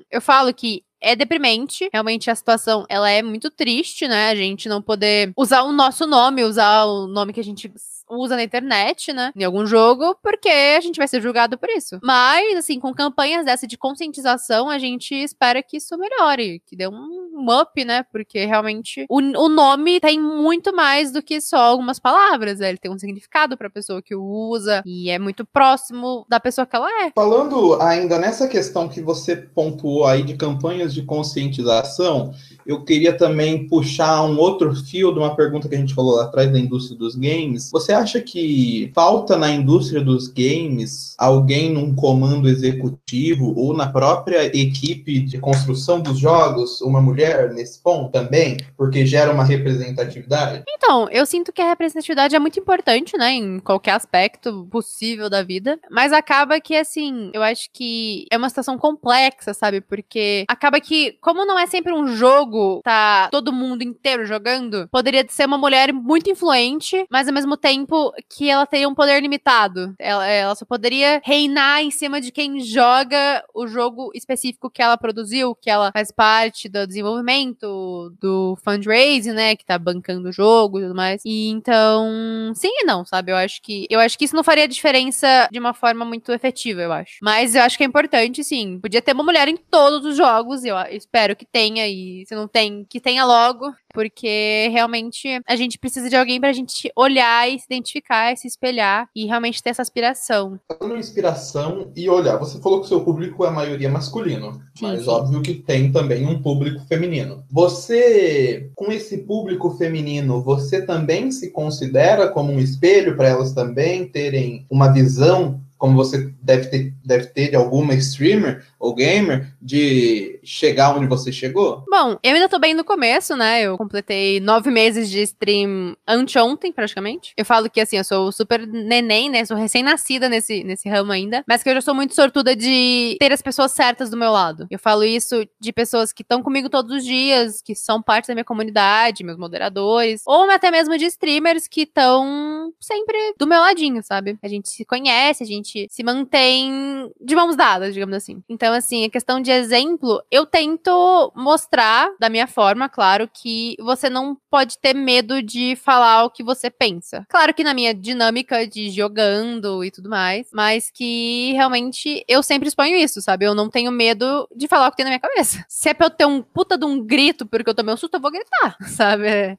Speaker 2: eu falo que é deprimente, realmente a situação, ela é muito triste, né? A gente não poder usar o nosso nome, usar o nome que a gente usa na internet, né? Em algum jogo, porque a gente vai ser julgado por isso. Mas, assim, com campanhas dessa de conscientização, a gente espera que isso melhore, que dê um up, né? Porque realmente o, o nome tem muito mais do que só algumas palavras, né? Ele tem um significado pra pessoa que o usa e é muito próximo da pessoa que ela é.
Speaker 1: Falando ainda nessa questão que você pontuou aí de campanhas de conscientização, eu queria também puxar um outro fio de uma pergunta que a gente falou lá atrás da indústria dos games. Você acha que falta na indústria dos games alguém num comando executivo ou na própria equipe de construção dos jogos, uma mulher nesse ponto também? Porque gera uma representatividade?
Speaker 2: Então, eu sinto que a representatividade é muito importante, né, em qualquer aspecto possível da vida, mas acaba que, assim, eu acho que é uma situação complexa, sabe, porque acaba que, como não é sempre um jogo, tá todo mundo inteiro jogando, poderia ser uma mulher muito influente, mas ao mesmo tempo que ela teria um poder limitado. Ela, ela só poderia reinar em cima de quem joga o jogo específico que ela produziu, que ela faz parte do desenvolvimento, do fundraising, né, que tá bancando o jogo e tudo mais. E então, sim e não, sabe? Eu acho que eu acho que isso não faria diferença de uma forma muito efetiva, eu acho. Mas eu acho que é importante, sim. Podia ter uma mulher em todos os jogos, eu espero que tenha e se não tem, que tenha logo, porque realmente a gente precisa de alguém pra gente olhar e se identificar, e se espelhar e realmente ter essa aspiração.
Speaker 1: Falando inspiração e olhar, você falou que o seu público é a maioria masculino,
Speaker 2: Sim,
Speaker 1: mas
Speaker 2: sim.
Speaker 1: óbvio que tem também um público feminino. Você, com esse público feminino, você também se considera como um espelho para elas também terem uma visão como você deve ter, deve ter de alguma streamer ou gamer, de chegar onde você chegou?
Speaker 2: Bom, eu ainda tô bem no começo, né? Eu completei nove meses de stream anteontem, praticamente. Eu falo que, assim, eu sou super neném, né? Sou recém-nascida nesse, nesse ramo ainda. Mas que eu já sou muito sortuda de ter as pessoas certas do meu lado. Eu falo isso de pessoas que estão comigo todos os dias, que são parte da minha comunidade, meus moderadores. Ou até mesmo de streamers que estão sempre do meu ladinho, sabe? A gente se conhece, a gente se mantém de mãos dadas, digamos assim. Então, assim, a questão de exemplo, eu tento mostrar da minha forma, claro, que você não pode ter medo de falar o que você pensa. Claro que na minha dinâmica de jogando e tudo mais, mas que realmente eu sempre exponho isso, sabe? Eu não tenho medo de falar o que tem na minha cabeça. Se é pra eu ter um puta de um grito porque eu tomei um susto, eu vou gritar, sabe?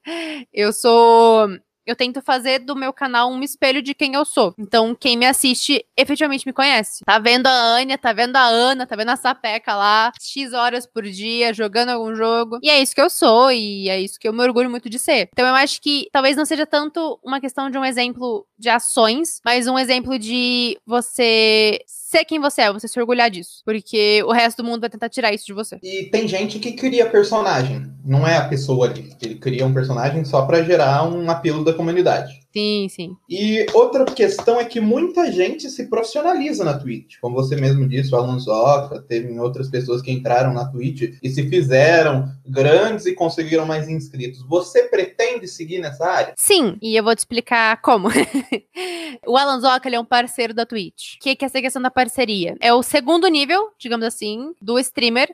Speaker 2: Eu sou eu tento fazer do meu canal um espelho de quem eu sou. Então, quem me assiste efetivamente me conhece. Tá vendo a Ania, tá vendo a Ana, tá vendo a Sapeca lá, X horas por dia, jogando algum jogo. E é isso que eu sou, e é isso que eu me orgulho muito de ser. Então, eu acho que talvez não seja tanto uma questão de um exemplo de ações, mas um exemplo de você ser quem você é, você se orgulhar disso. Porque o resto do mundo vai tentar tirar isso de você.
Speaker 1: E tem gente que cria personagem, não é a pessoa ali. Ele cria um personagem só para gerar um apelo da comunidade.
Speaker 2: Sim, sim.
Speaker 1: E outra questão é que muita gente se profissionaliza na Twitch. Como você mesmo disse, o Alan Zoca, teve outras pessoas que entraram na Twitch e se fizeram grandes e conseguiram mais inscritos. Você pretende seguir nessa área?
Speaker 2: Sim, e eu vou te explicar como. o Alan Zoca, ele é um parceiro da Twitch. O que é essa questão da parceria? É o segundo nível, digamos assim, do streamer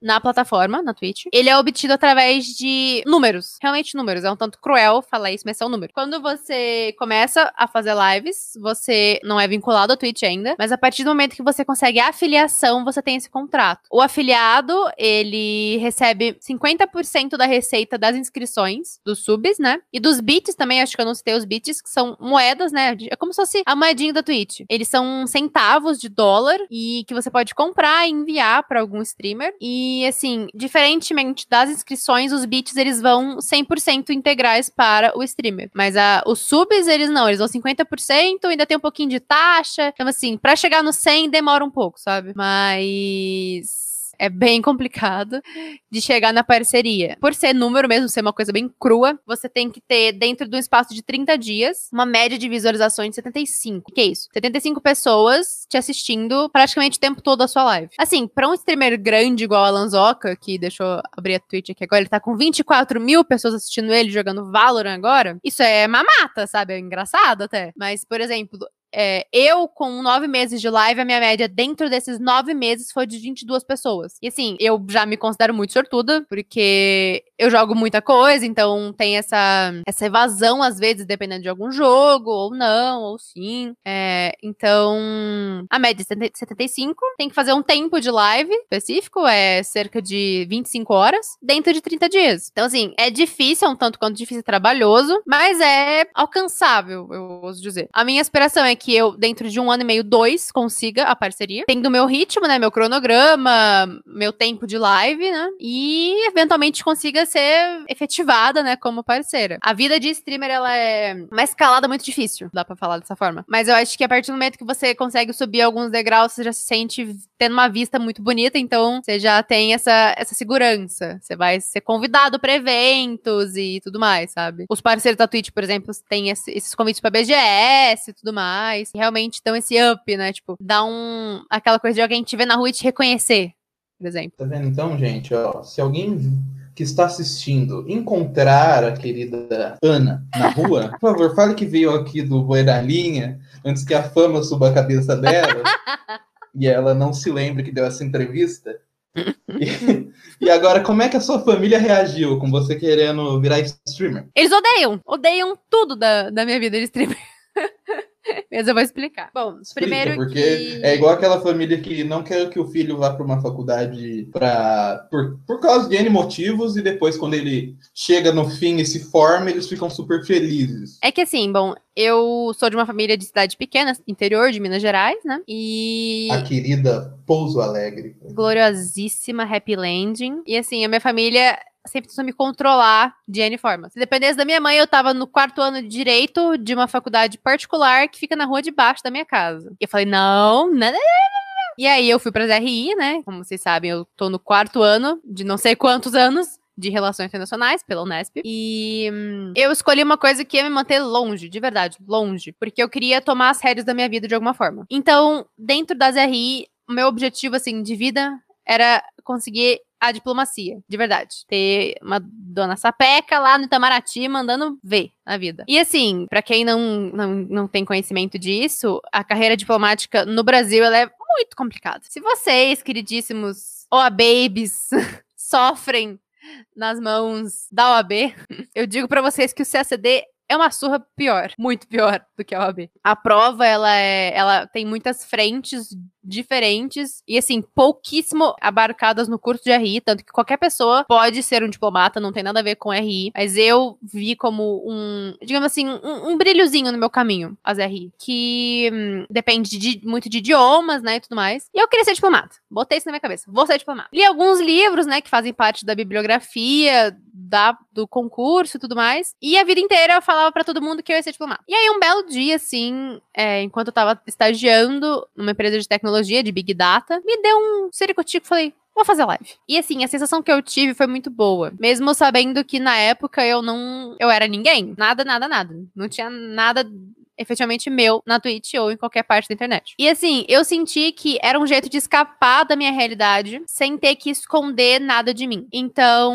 Speaker 2: na plataforma, na Twitch, ele é obtido através de números. Realmente números. É um tanto cruel falar isso, mas são números. Quando você começa a fazer lives, você não é vinculado à Twitch ainda, mas a partir do momento que você consegue a afiliação, você tem esse contrato. O afiliado, ele recebe 50% da receita das inscrições, dos subs, né? E dos bits também, acho que eu não citei os bits, que são moedas, né? É como se fosse a moedinha da Twitch. Eles são centavos de dólar e que você pode comprar e enviar para algum streamer. E e, assim, diferentemente das inscrições, os bits eles vão 100% integrais para o streamer. Mas a, os subs, eles não, eles vão 50%, ainda tem um pouquinho de taxa. Então, assim, para chegar no 100 demora um pouco, sabe? Mas é bem complicado de chegar na parceria. Por ser número mesmo, ser uma coisa bem crua, você tem que ter, dentro de um espaço de 30 dias, uma média de visualizações de 75. O que é isso? 75 pessoas te assistindo praticamente o tempo todo a sua live. Assim, pra um streamer grande igual a Lanzoca, que deixou abrir a Twitch aqui agora, ele tá com 24 mil pessoas assistindo ele jogando Valorant agora, isso é mamata, sabe? É engraçado até. Mas, por exemplo, é, eu, com nove meses de live, a minha média dentro desses nove meses foi de 22 pessoas. E assim, eu já me considero muito sortuda, porque eu jogo muita coisa, então tem essa, essa evasão, às vezes, dependendo de algum jogo, ou não, ou sim. É, então, a média é 75. Tem que fazer um tempo de live específico, é cerca de 25 horas, dentro de 30 dias. Então, assim, é difícil, é um tanto quanto difícil e trabalhoso, mas é alcançável, eu ouso dizer. A minha aspiração é que eu, dentro de um ano e meio, dois, consiga a parceria. Tendo meu ritmo, né? Meu cronograma, meu tempo de live, né? E eventualmente consiga ser efetivada, né? Como parceira. A vida de streamer, ela é uma escalada muito difícil, dá pra falar dessa forma. Mas eu acho que a partir do momento que você consegue subir alguns degraus, você já se sente tendo uma vista muito bonita, então você já tem essa, essa segurança. Você vai ser convidado para eventos e tudo mais, sabe? Os parceiros da Twitch, por exemplo, têm esses convites pra BGS e tudo mais mais, realmente dão esse up, né? Tipo, dá um. aquela coisa de alguém te ver na rua e te reconhecer, por exemplo.
Speaker 1: Tá vendo então, gente? Ó, se alguém que está assistindo encontrar a querida Ana na rua, por favor, fale que veio aqui do Boi da Linha, antes que a fama suba a cabeça dela e ela não se lembre que deu essa entrevista. E, e, agora, como é que a sua família reagiu com você querendo virar streamer?
Speaker 2: Eles odeiam, odeiam tudo da, da minha vida de streamer. Mas eu vou explicar. Bom, Explica, primeiro
Speaker 1: porque
Speaker 2: que...
Speaker 1: é igual aquela família que não quer que o filho vá para uma faculdade pra, por, por causa de N motivos e depois quando ele chega no fim e se forma, eles ficam super felizes.
Speaker 2: É que assim, bom, eu sou de uma família de cidade pequena, interior de Minas Gerais, né? E...
Speaker 1: A querida Pouso Alegre.
Speaker 2: Gloriosíssima Happy Landing. E assim, a minha família sempre tentou me controlar de N formas. Se dependesse da minha mãe, eu tava no quarto ano de direito de uma faculdade particular que fica na rua de baixo da minha casa. E eu falei, não, não, não, e aí eu fui para as RI, né? Como vocês sabem, eu tô no quarto ano de não sei quantos anos de Relações Internacionais pela Unesp. E hum, eu escolhi uma coisa que ia me manter longe, de verdade, longe, porque eu queria tomar as rédeas da minha vida de alguma forma. Então, dentro das RI, o meu objetivo assim de vida era conseguir a diplomacia, de verdade. Ter uma dona sapeca lá no Itamaraty mandando ver a vida. E assim, para quem não, não, não tem conhecimento disso, a carreira diplomática no Brasil ela é muito complicada. Se vocês, queridíssimos OABabies, sofrem nas mãos da OAB, eu digo para vocês que o CACD é uma surra pior, muito pior do que a OAB. A prova, ela é, ela tem muitas frentes diferentes e, assim, pouquíssimo abarcadas no curso de RI, tanto que qualquer pessoa pode ser um diplomata, não tem nada a ver com RI, mas eu vi como um, digamos assim, um, um brilhozinho no meu caminho, as RI, que hum, depende de, muito de idiomas, né, e tudo mais. E eu queria ser diplomata. Botei isso na minha cabeça. Vou ser diplomata. Li alguns livros, né, que fazem parte da bibliografia da, do concurso e tudo mais. E a vida inteira eu falava para todo mundo que eu ia ser diplomata. E aí, um belo dia, assim, é, enquanto eu tava estagiando numa empresa de tecnologia, tecnologia, de Big Data, me deu um sericotico, falei, vou fazer live. E assim, a sensação que eu tive foi muito boa. Mesmo sabendo que na época eu não. Eu era ninguém. Nada, nada, nada. Não tinha nada efetivamente meu na Twitch ou em qualquer parte da internet. E assim, eu senti que era um jeito de escapar da minha realidade sem ter que esconder nada de mim. Então,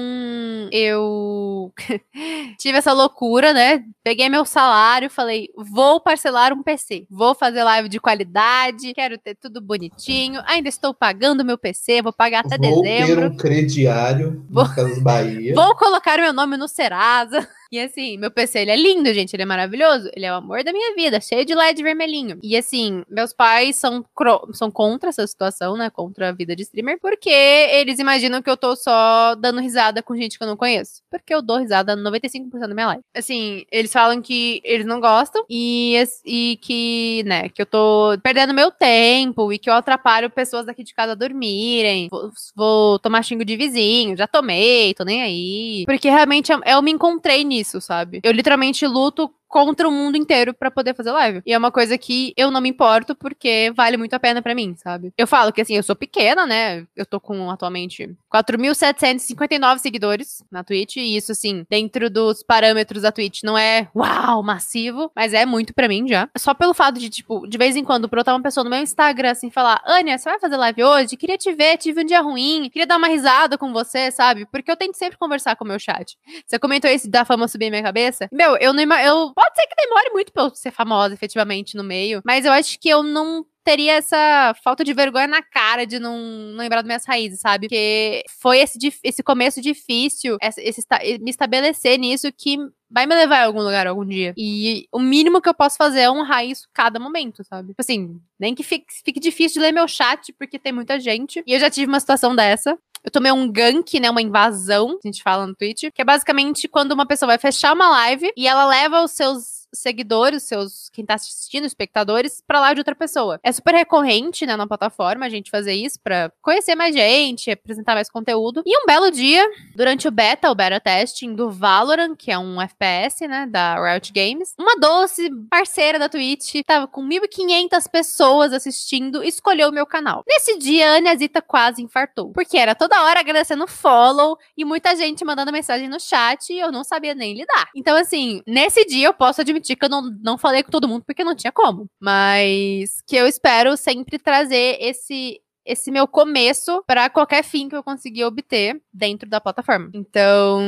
Speaker 2: eu tive essa loucura, né? Peguei meu salário, falei, vou parcelar um PC, vou fazer live de qualidade, quero ter tudo bonitinho, ainda estou pagando meu PC, vou pagar até
Speaker 1: vou
Speaker 2: dezembro.
Speaker 1: Vou ter um crediário vou... Casas Bahia.
Speaker 2: vou colocar meu nome no Serasa. E assim, meu PC, ele é lindo, gente. Ele é maravilhoso. Ele é o amor da minha vida, cheio de LED vermelhinho. E assim, meus pais são, são contra essa situação, né? Contra a vida de streamer, porque eles imaginam que eu tô só dando risada com gente que eu não conheço. Porque eu dou risada 95% da minha live. Assim, eles falam que eles não gostam e, e que, né, que eu tô perdendo meu tempo e que eu atrapalho pessoas daqui de casa a dormirem. Vou, vou tomar xingo de vizinho, já tomei, tô nem aí. Porque realmente eu, eu me encontrei nisso isso, sabe? Eu literalmente luto contra o mundo inteiro para poder fazer live. E é uma coisa que eu não me importo porque vale muito a pena para mim, sabe? Eu falo que assim, eu sou pequena, né? Eu tô com atualmente 4.759 seguidores na Twitch e isso assim, dentro dos parâmetros da Twitch não é uau, massivo, mas é muito para mim já. Só pelo fato de tipo, de vez em quando brotar uma pessoa no meu Instagram assim falar: "Ania, você vai fazer live hoje? Queria te ver, tive um dia ruim, queria dar uma risada com você, sabe? Porque eu tento sempre conversar com o meu chat. Você comentou esse da fama subir minha cabeça? Meu, eu não eu Pode ser que demore muito pra eu ser famosa, efetivamente, no meio. Mas eu acho que eu não teria essa falta de vergonha na cara de não, lembrar das minhas raízes, sabe? Porque foi esse, esse começo difícil, esse, esse, me estabelecer nisso que vai me levar a algum lugar algum dia. E o mínimo que eu posso fazer é honrar isso cada momento, sabe? Tipo assim, nem que fique, fique difícil de ler meu chat, porque tem muita gente. E eu já tive uma situação dessa. Eu tomei um gank, né? Uma invasão, a gente fala no Twitch, que é basicamente quando uma pessoa vai fechar uma live e ela leva os seus seguidores, seus quem tá assistindo, espectadores, pra lá de outra pessoa. É super recorrente, né, na plataforma, a gente fazer isso pra conhecer mais gente, apresentar mais conteúdo. E um belo dia, durante o beta, o beta testing do Valorant, que é um FPS, né, da Riot Games, uma doce parceira da Twitch, tava com 1.500 pessoas assistindo, escolheu o meu canal. Nesse dia, a Ania Zita quase infartou, porque era toda hora agradecendo follow e muita gente mandando mensagem no chat e eu não sabia nem lidar. Então, assim, nesse dia eu posso admitir que eu não, não falei com todo mundo porque não tinha como. Mas que eu espero sempre trazer esse esse meu começo para qualquer fim que eu conseguir obter dentro da plataforma. Então,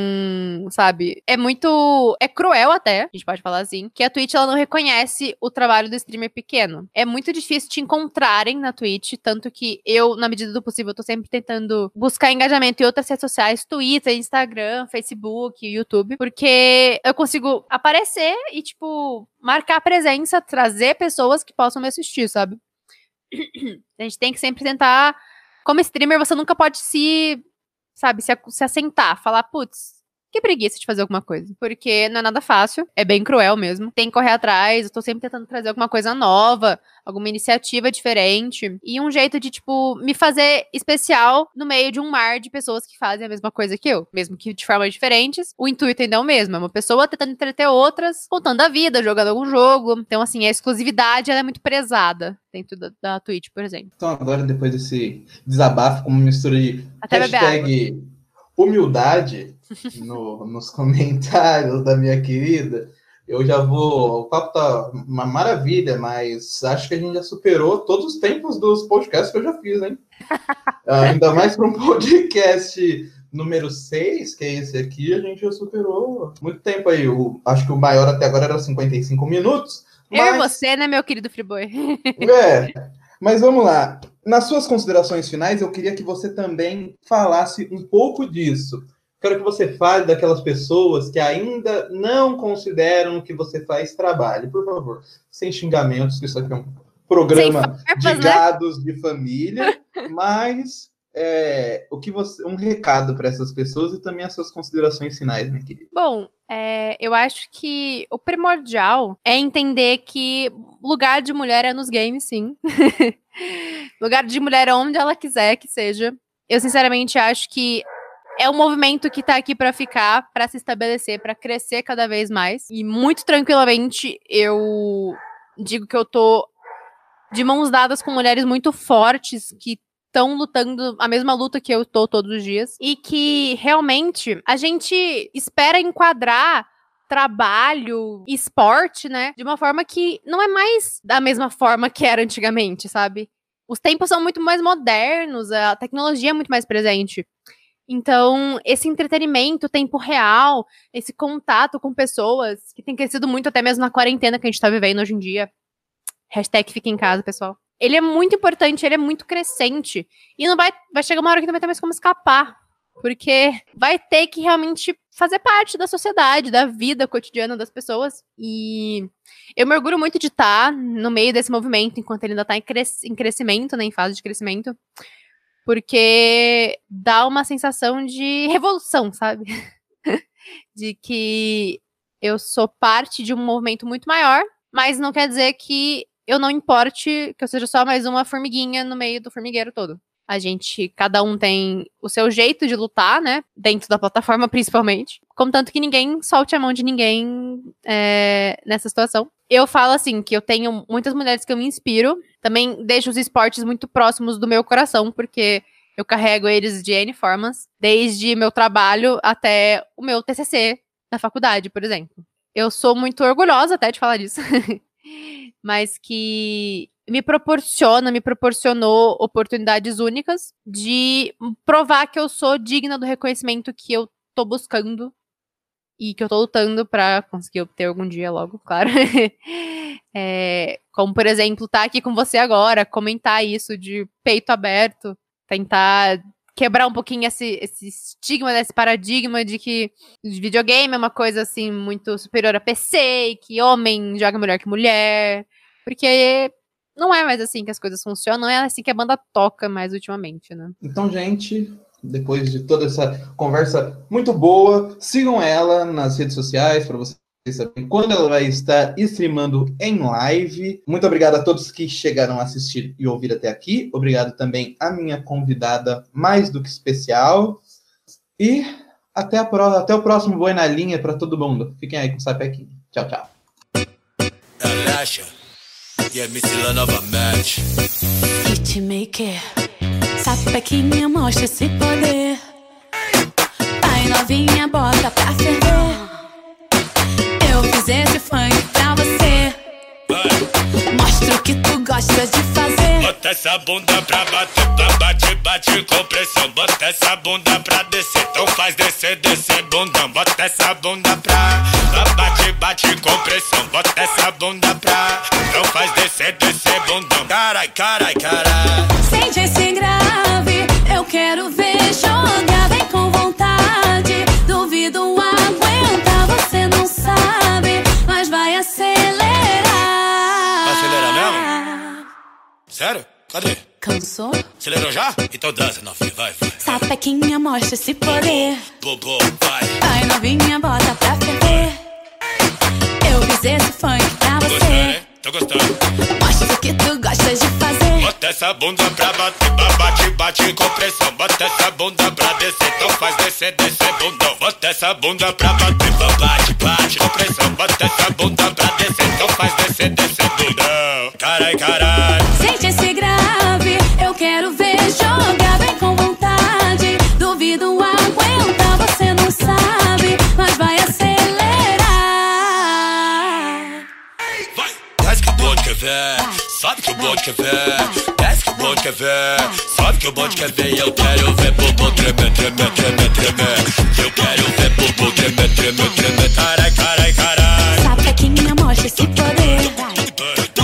Speaker 2: sabe, é muito é cruel até, a gente pode falar assim, que a Twitch ela não reconhece o trabalho do streamer pequeno. É muito difícil te encontrarem na Twitch, tanto que eu, na medida do possível, tô sempre tentando buscar engajamento em outras redes sociais, Twitter, Instagram, Facebook, YouTube, porque eu consigo aparecer e tipo marcar presença, trazer pessoas que possam me assistir, sabe? A gente tem que sempre tentar. Como streamer, você nunca pode se, sabe, se, se assentar, falar, putz, que preguiça de fazer alguma coisa. Porque não é nada fácil, é bem cruel mesmo. Tem que correr atrás, eu tô sempre tentando trazer alguma coisa nova, alguma iniciativa diferente. E um jeito de, tipo, me fazer especial no meio de um mar de pessoas que fazem a mesma coisa que eu. Mesmo que de formas diferentes, o intuito ainda é o mesmo. É uma pessoa tentando entreter outras, contando a vida, jogando algum jogo. Então, assim, a exclusividade ela é muito prezada dentro da, da Twitch, por exemplo.
Speaker 1: Então, agora, depois desse desabafo com uma mistura de Até hashtag humildade no, nos comentários da minha querida, eu já vou. O papo tá uma maravilha, mas acho que a gente já superou todos os tempos dos podcasts que eu já fiz, hein? Ainda mais para um podcast número 6, que é esse aqui, a gente já superou muito tempo aí. O, acho que o maior até agora era 55 minutos.
Speaker 2: Mas... Eu e você, né, meu querido Friboi?
Speaker 1: é. Mas vamos lá. Nas suas considerações finais, eu queria que você também falasse um pouco disso. Quero que você fale daquelas pessoas que ainda não consideram que você faz trabalho. Por favor, sem xingamentos, que isso aqui é um programa de né? gados de família, mas é, o que você, um recado para essas pessoas e também as suas considerações finais, minha querida.
Speaker 2: Bom, é, eu acho que o primordial é entender que lugar de mulher é nos games, sim. lugar de mulher onde ela quiser que seja. Eu sinceramente acho que é um movimento que tá aqui para ficar, para se estabelecer, para crescer cada vez mais. E muito tranquilamente eu digo que eu tô de mãos dadas com mulheres muito fortes que estão lutando a mesma luta que eu tô todos os dias e que realmente a gente espera enquadrar trabalho, esporte, né, de uma forma que não é mais da mesma forma que era antigamente, sabe? Os tempos são muito mais modernos, a tecnologia é muito mais presente. Então, esse entretenimento, tempo real, esse contato com pessoas, que tem crescido muito até mesmo na quarentena que a gente tá vivendo hoje em dia. Hashtag fica em casa, pessoal. Ele é muito importante, ele é muito crescente. E não vai, vai chegar uma hora que não vai ter mais como escapar. Porque vai ter que realmente fazer parte da sociedade, da vida cotidiana das pessoas. E eu me orgulho muito de estar no meio desse movimento, enquanto ele ainda está em, cres em crescimento, né, em fase de crescimento porque dá uma sensação de revolução, sabe? de que eu sou parte de um movimento muito maior, mas não quer dizer que eu não importe que eu seja só mais uma formiguinha no meio do formigueiro todo. A gente, cada um tem o seu jeito de lutar, né? Dentro da plataforma, principalmente. Contanto que ninguém solte a mão de ninguém é, nessa situação. Eu falo assim, que eu tenho muitas mulheres que eu me inspiro. Também deixo os esportes muito próximos do meu coração, porque eu carrego eles de N formas, desde meu trabalho até o meu TCC na faculdade, por exemplo. Eu sou muito orgulhosa até de falar disso. Mas que me proporciona, me proporcionou oportunidades únicas de provar que eu sou digna do reconhecimento que eu tô buscando e que eu tô lutando para conseguir obter algum dia logo, claro. é, como, por exemplo, estar tá aqui com você agora, comentar isso de peito aberto, tentar quebrar um pouquinho esse, esse estigma, esse paradigma de que videogame é uma coisa assim muito superior a PC e que homem joga melhor que mulher. Porque não é mais assim que as coisas funcionam, não é assim que a banda toca mais ultimamente, né?
Speaker 1: Então, gente, depois de toda essa conversa muito boa, sigam ela nas redes sociais para vocês saberem quando ela vai estar streamando em live. Muito obrigado a todos que chegaram a assistir e ouvir até aqui. Obrigado também à minha convidada mais do que especial. E até, a, até o próximo Boi na Linha para todo mundo. Fiquem aí com o Sapequinho. Tchau, tchau. Yeah, Missila novamente. Hitmaker, sapequinha, mostra esse poder. Pai novinha, bota pra ferver. Eu fiz esse funk pra você. Mostra o que tu gosta de fazer. Bota essa bunda pra bater, pra bate, bate com pressão. Bota essa bunda pra descer, então faz descer, descer bundão. Bota essa bunda pra, pra bate, bate com pressão. Bota essa bunda pra, então faz descer, descer bundão. Carai, carai, carai. Sente esse grave, eu quero ver jogar. Vem com vontade, duvido aguentar. Você não sabe, mas vai acelerar.
Speaker 3: Vai acelerar mesmo? Sério? Cadê? Dançou?
Speaker 4: Acelerou já? Então dança, novinha, vai, vai.
Speaker 3: Sapequinha, mostra esse poder.
Speaker 4: Bobo, vai.
Speaker 3: Vai, novinha, bota pra ferver. Eu fiz esse funk pra você.
Speaker 4: né? Tô gostando.
Speaker 3: Mostra o que tu gostas de fazer.
Speaker 4: Bota essa bunda pra bater, ba- bate, bate com pressão. Bota essa bunda pra descer, então faz descer, descer bundão. Bota essa bunda pra bater, ba- bate, bate com pressão. Bota essa bunda pra descer, então faz descer, descer bundão. Carai, carai.
Speaker 3: Sente esse grave, eu quero ver jogar bem com vontade. Duvido ver, sabe
Speaker 4: que o bonde quer ver, desce que o bonde quer ver, sabe que o bonde quer ver. Eu quero ver popô tremer, tremer, tremer, tremer. Eu quero ver popô tremer, tremer, tremer. Carai, carai, carai. Sabe que minha mostra se poder.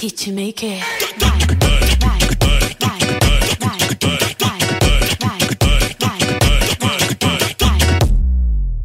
Speaker 4: Did you, make it.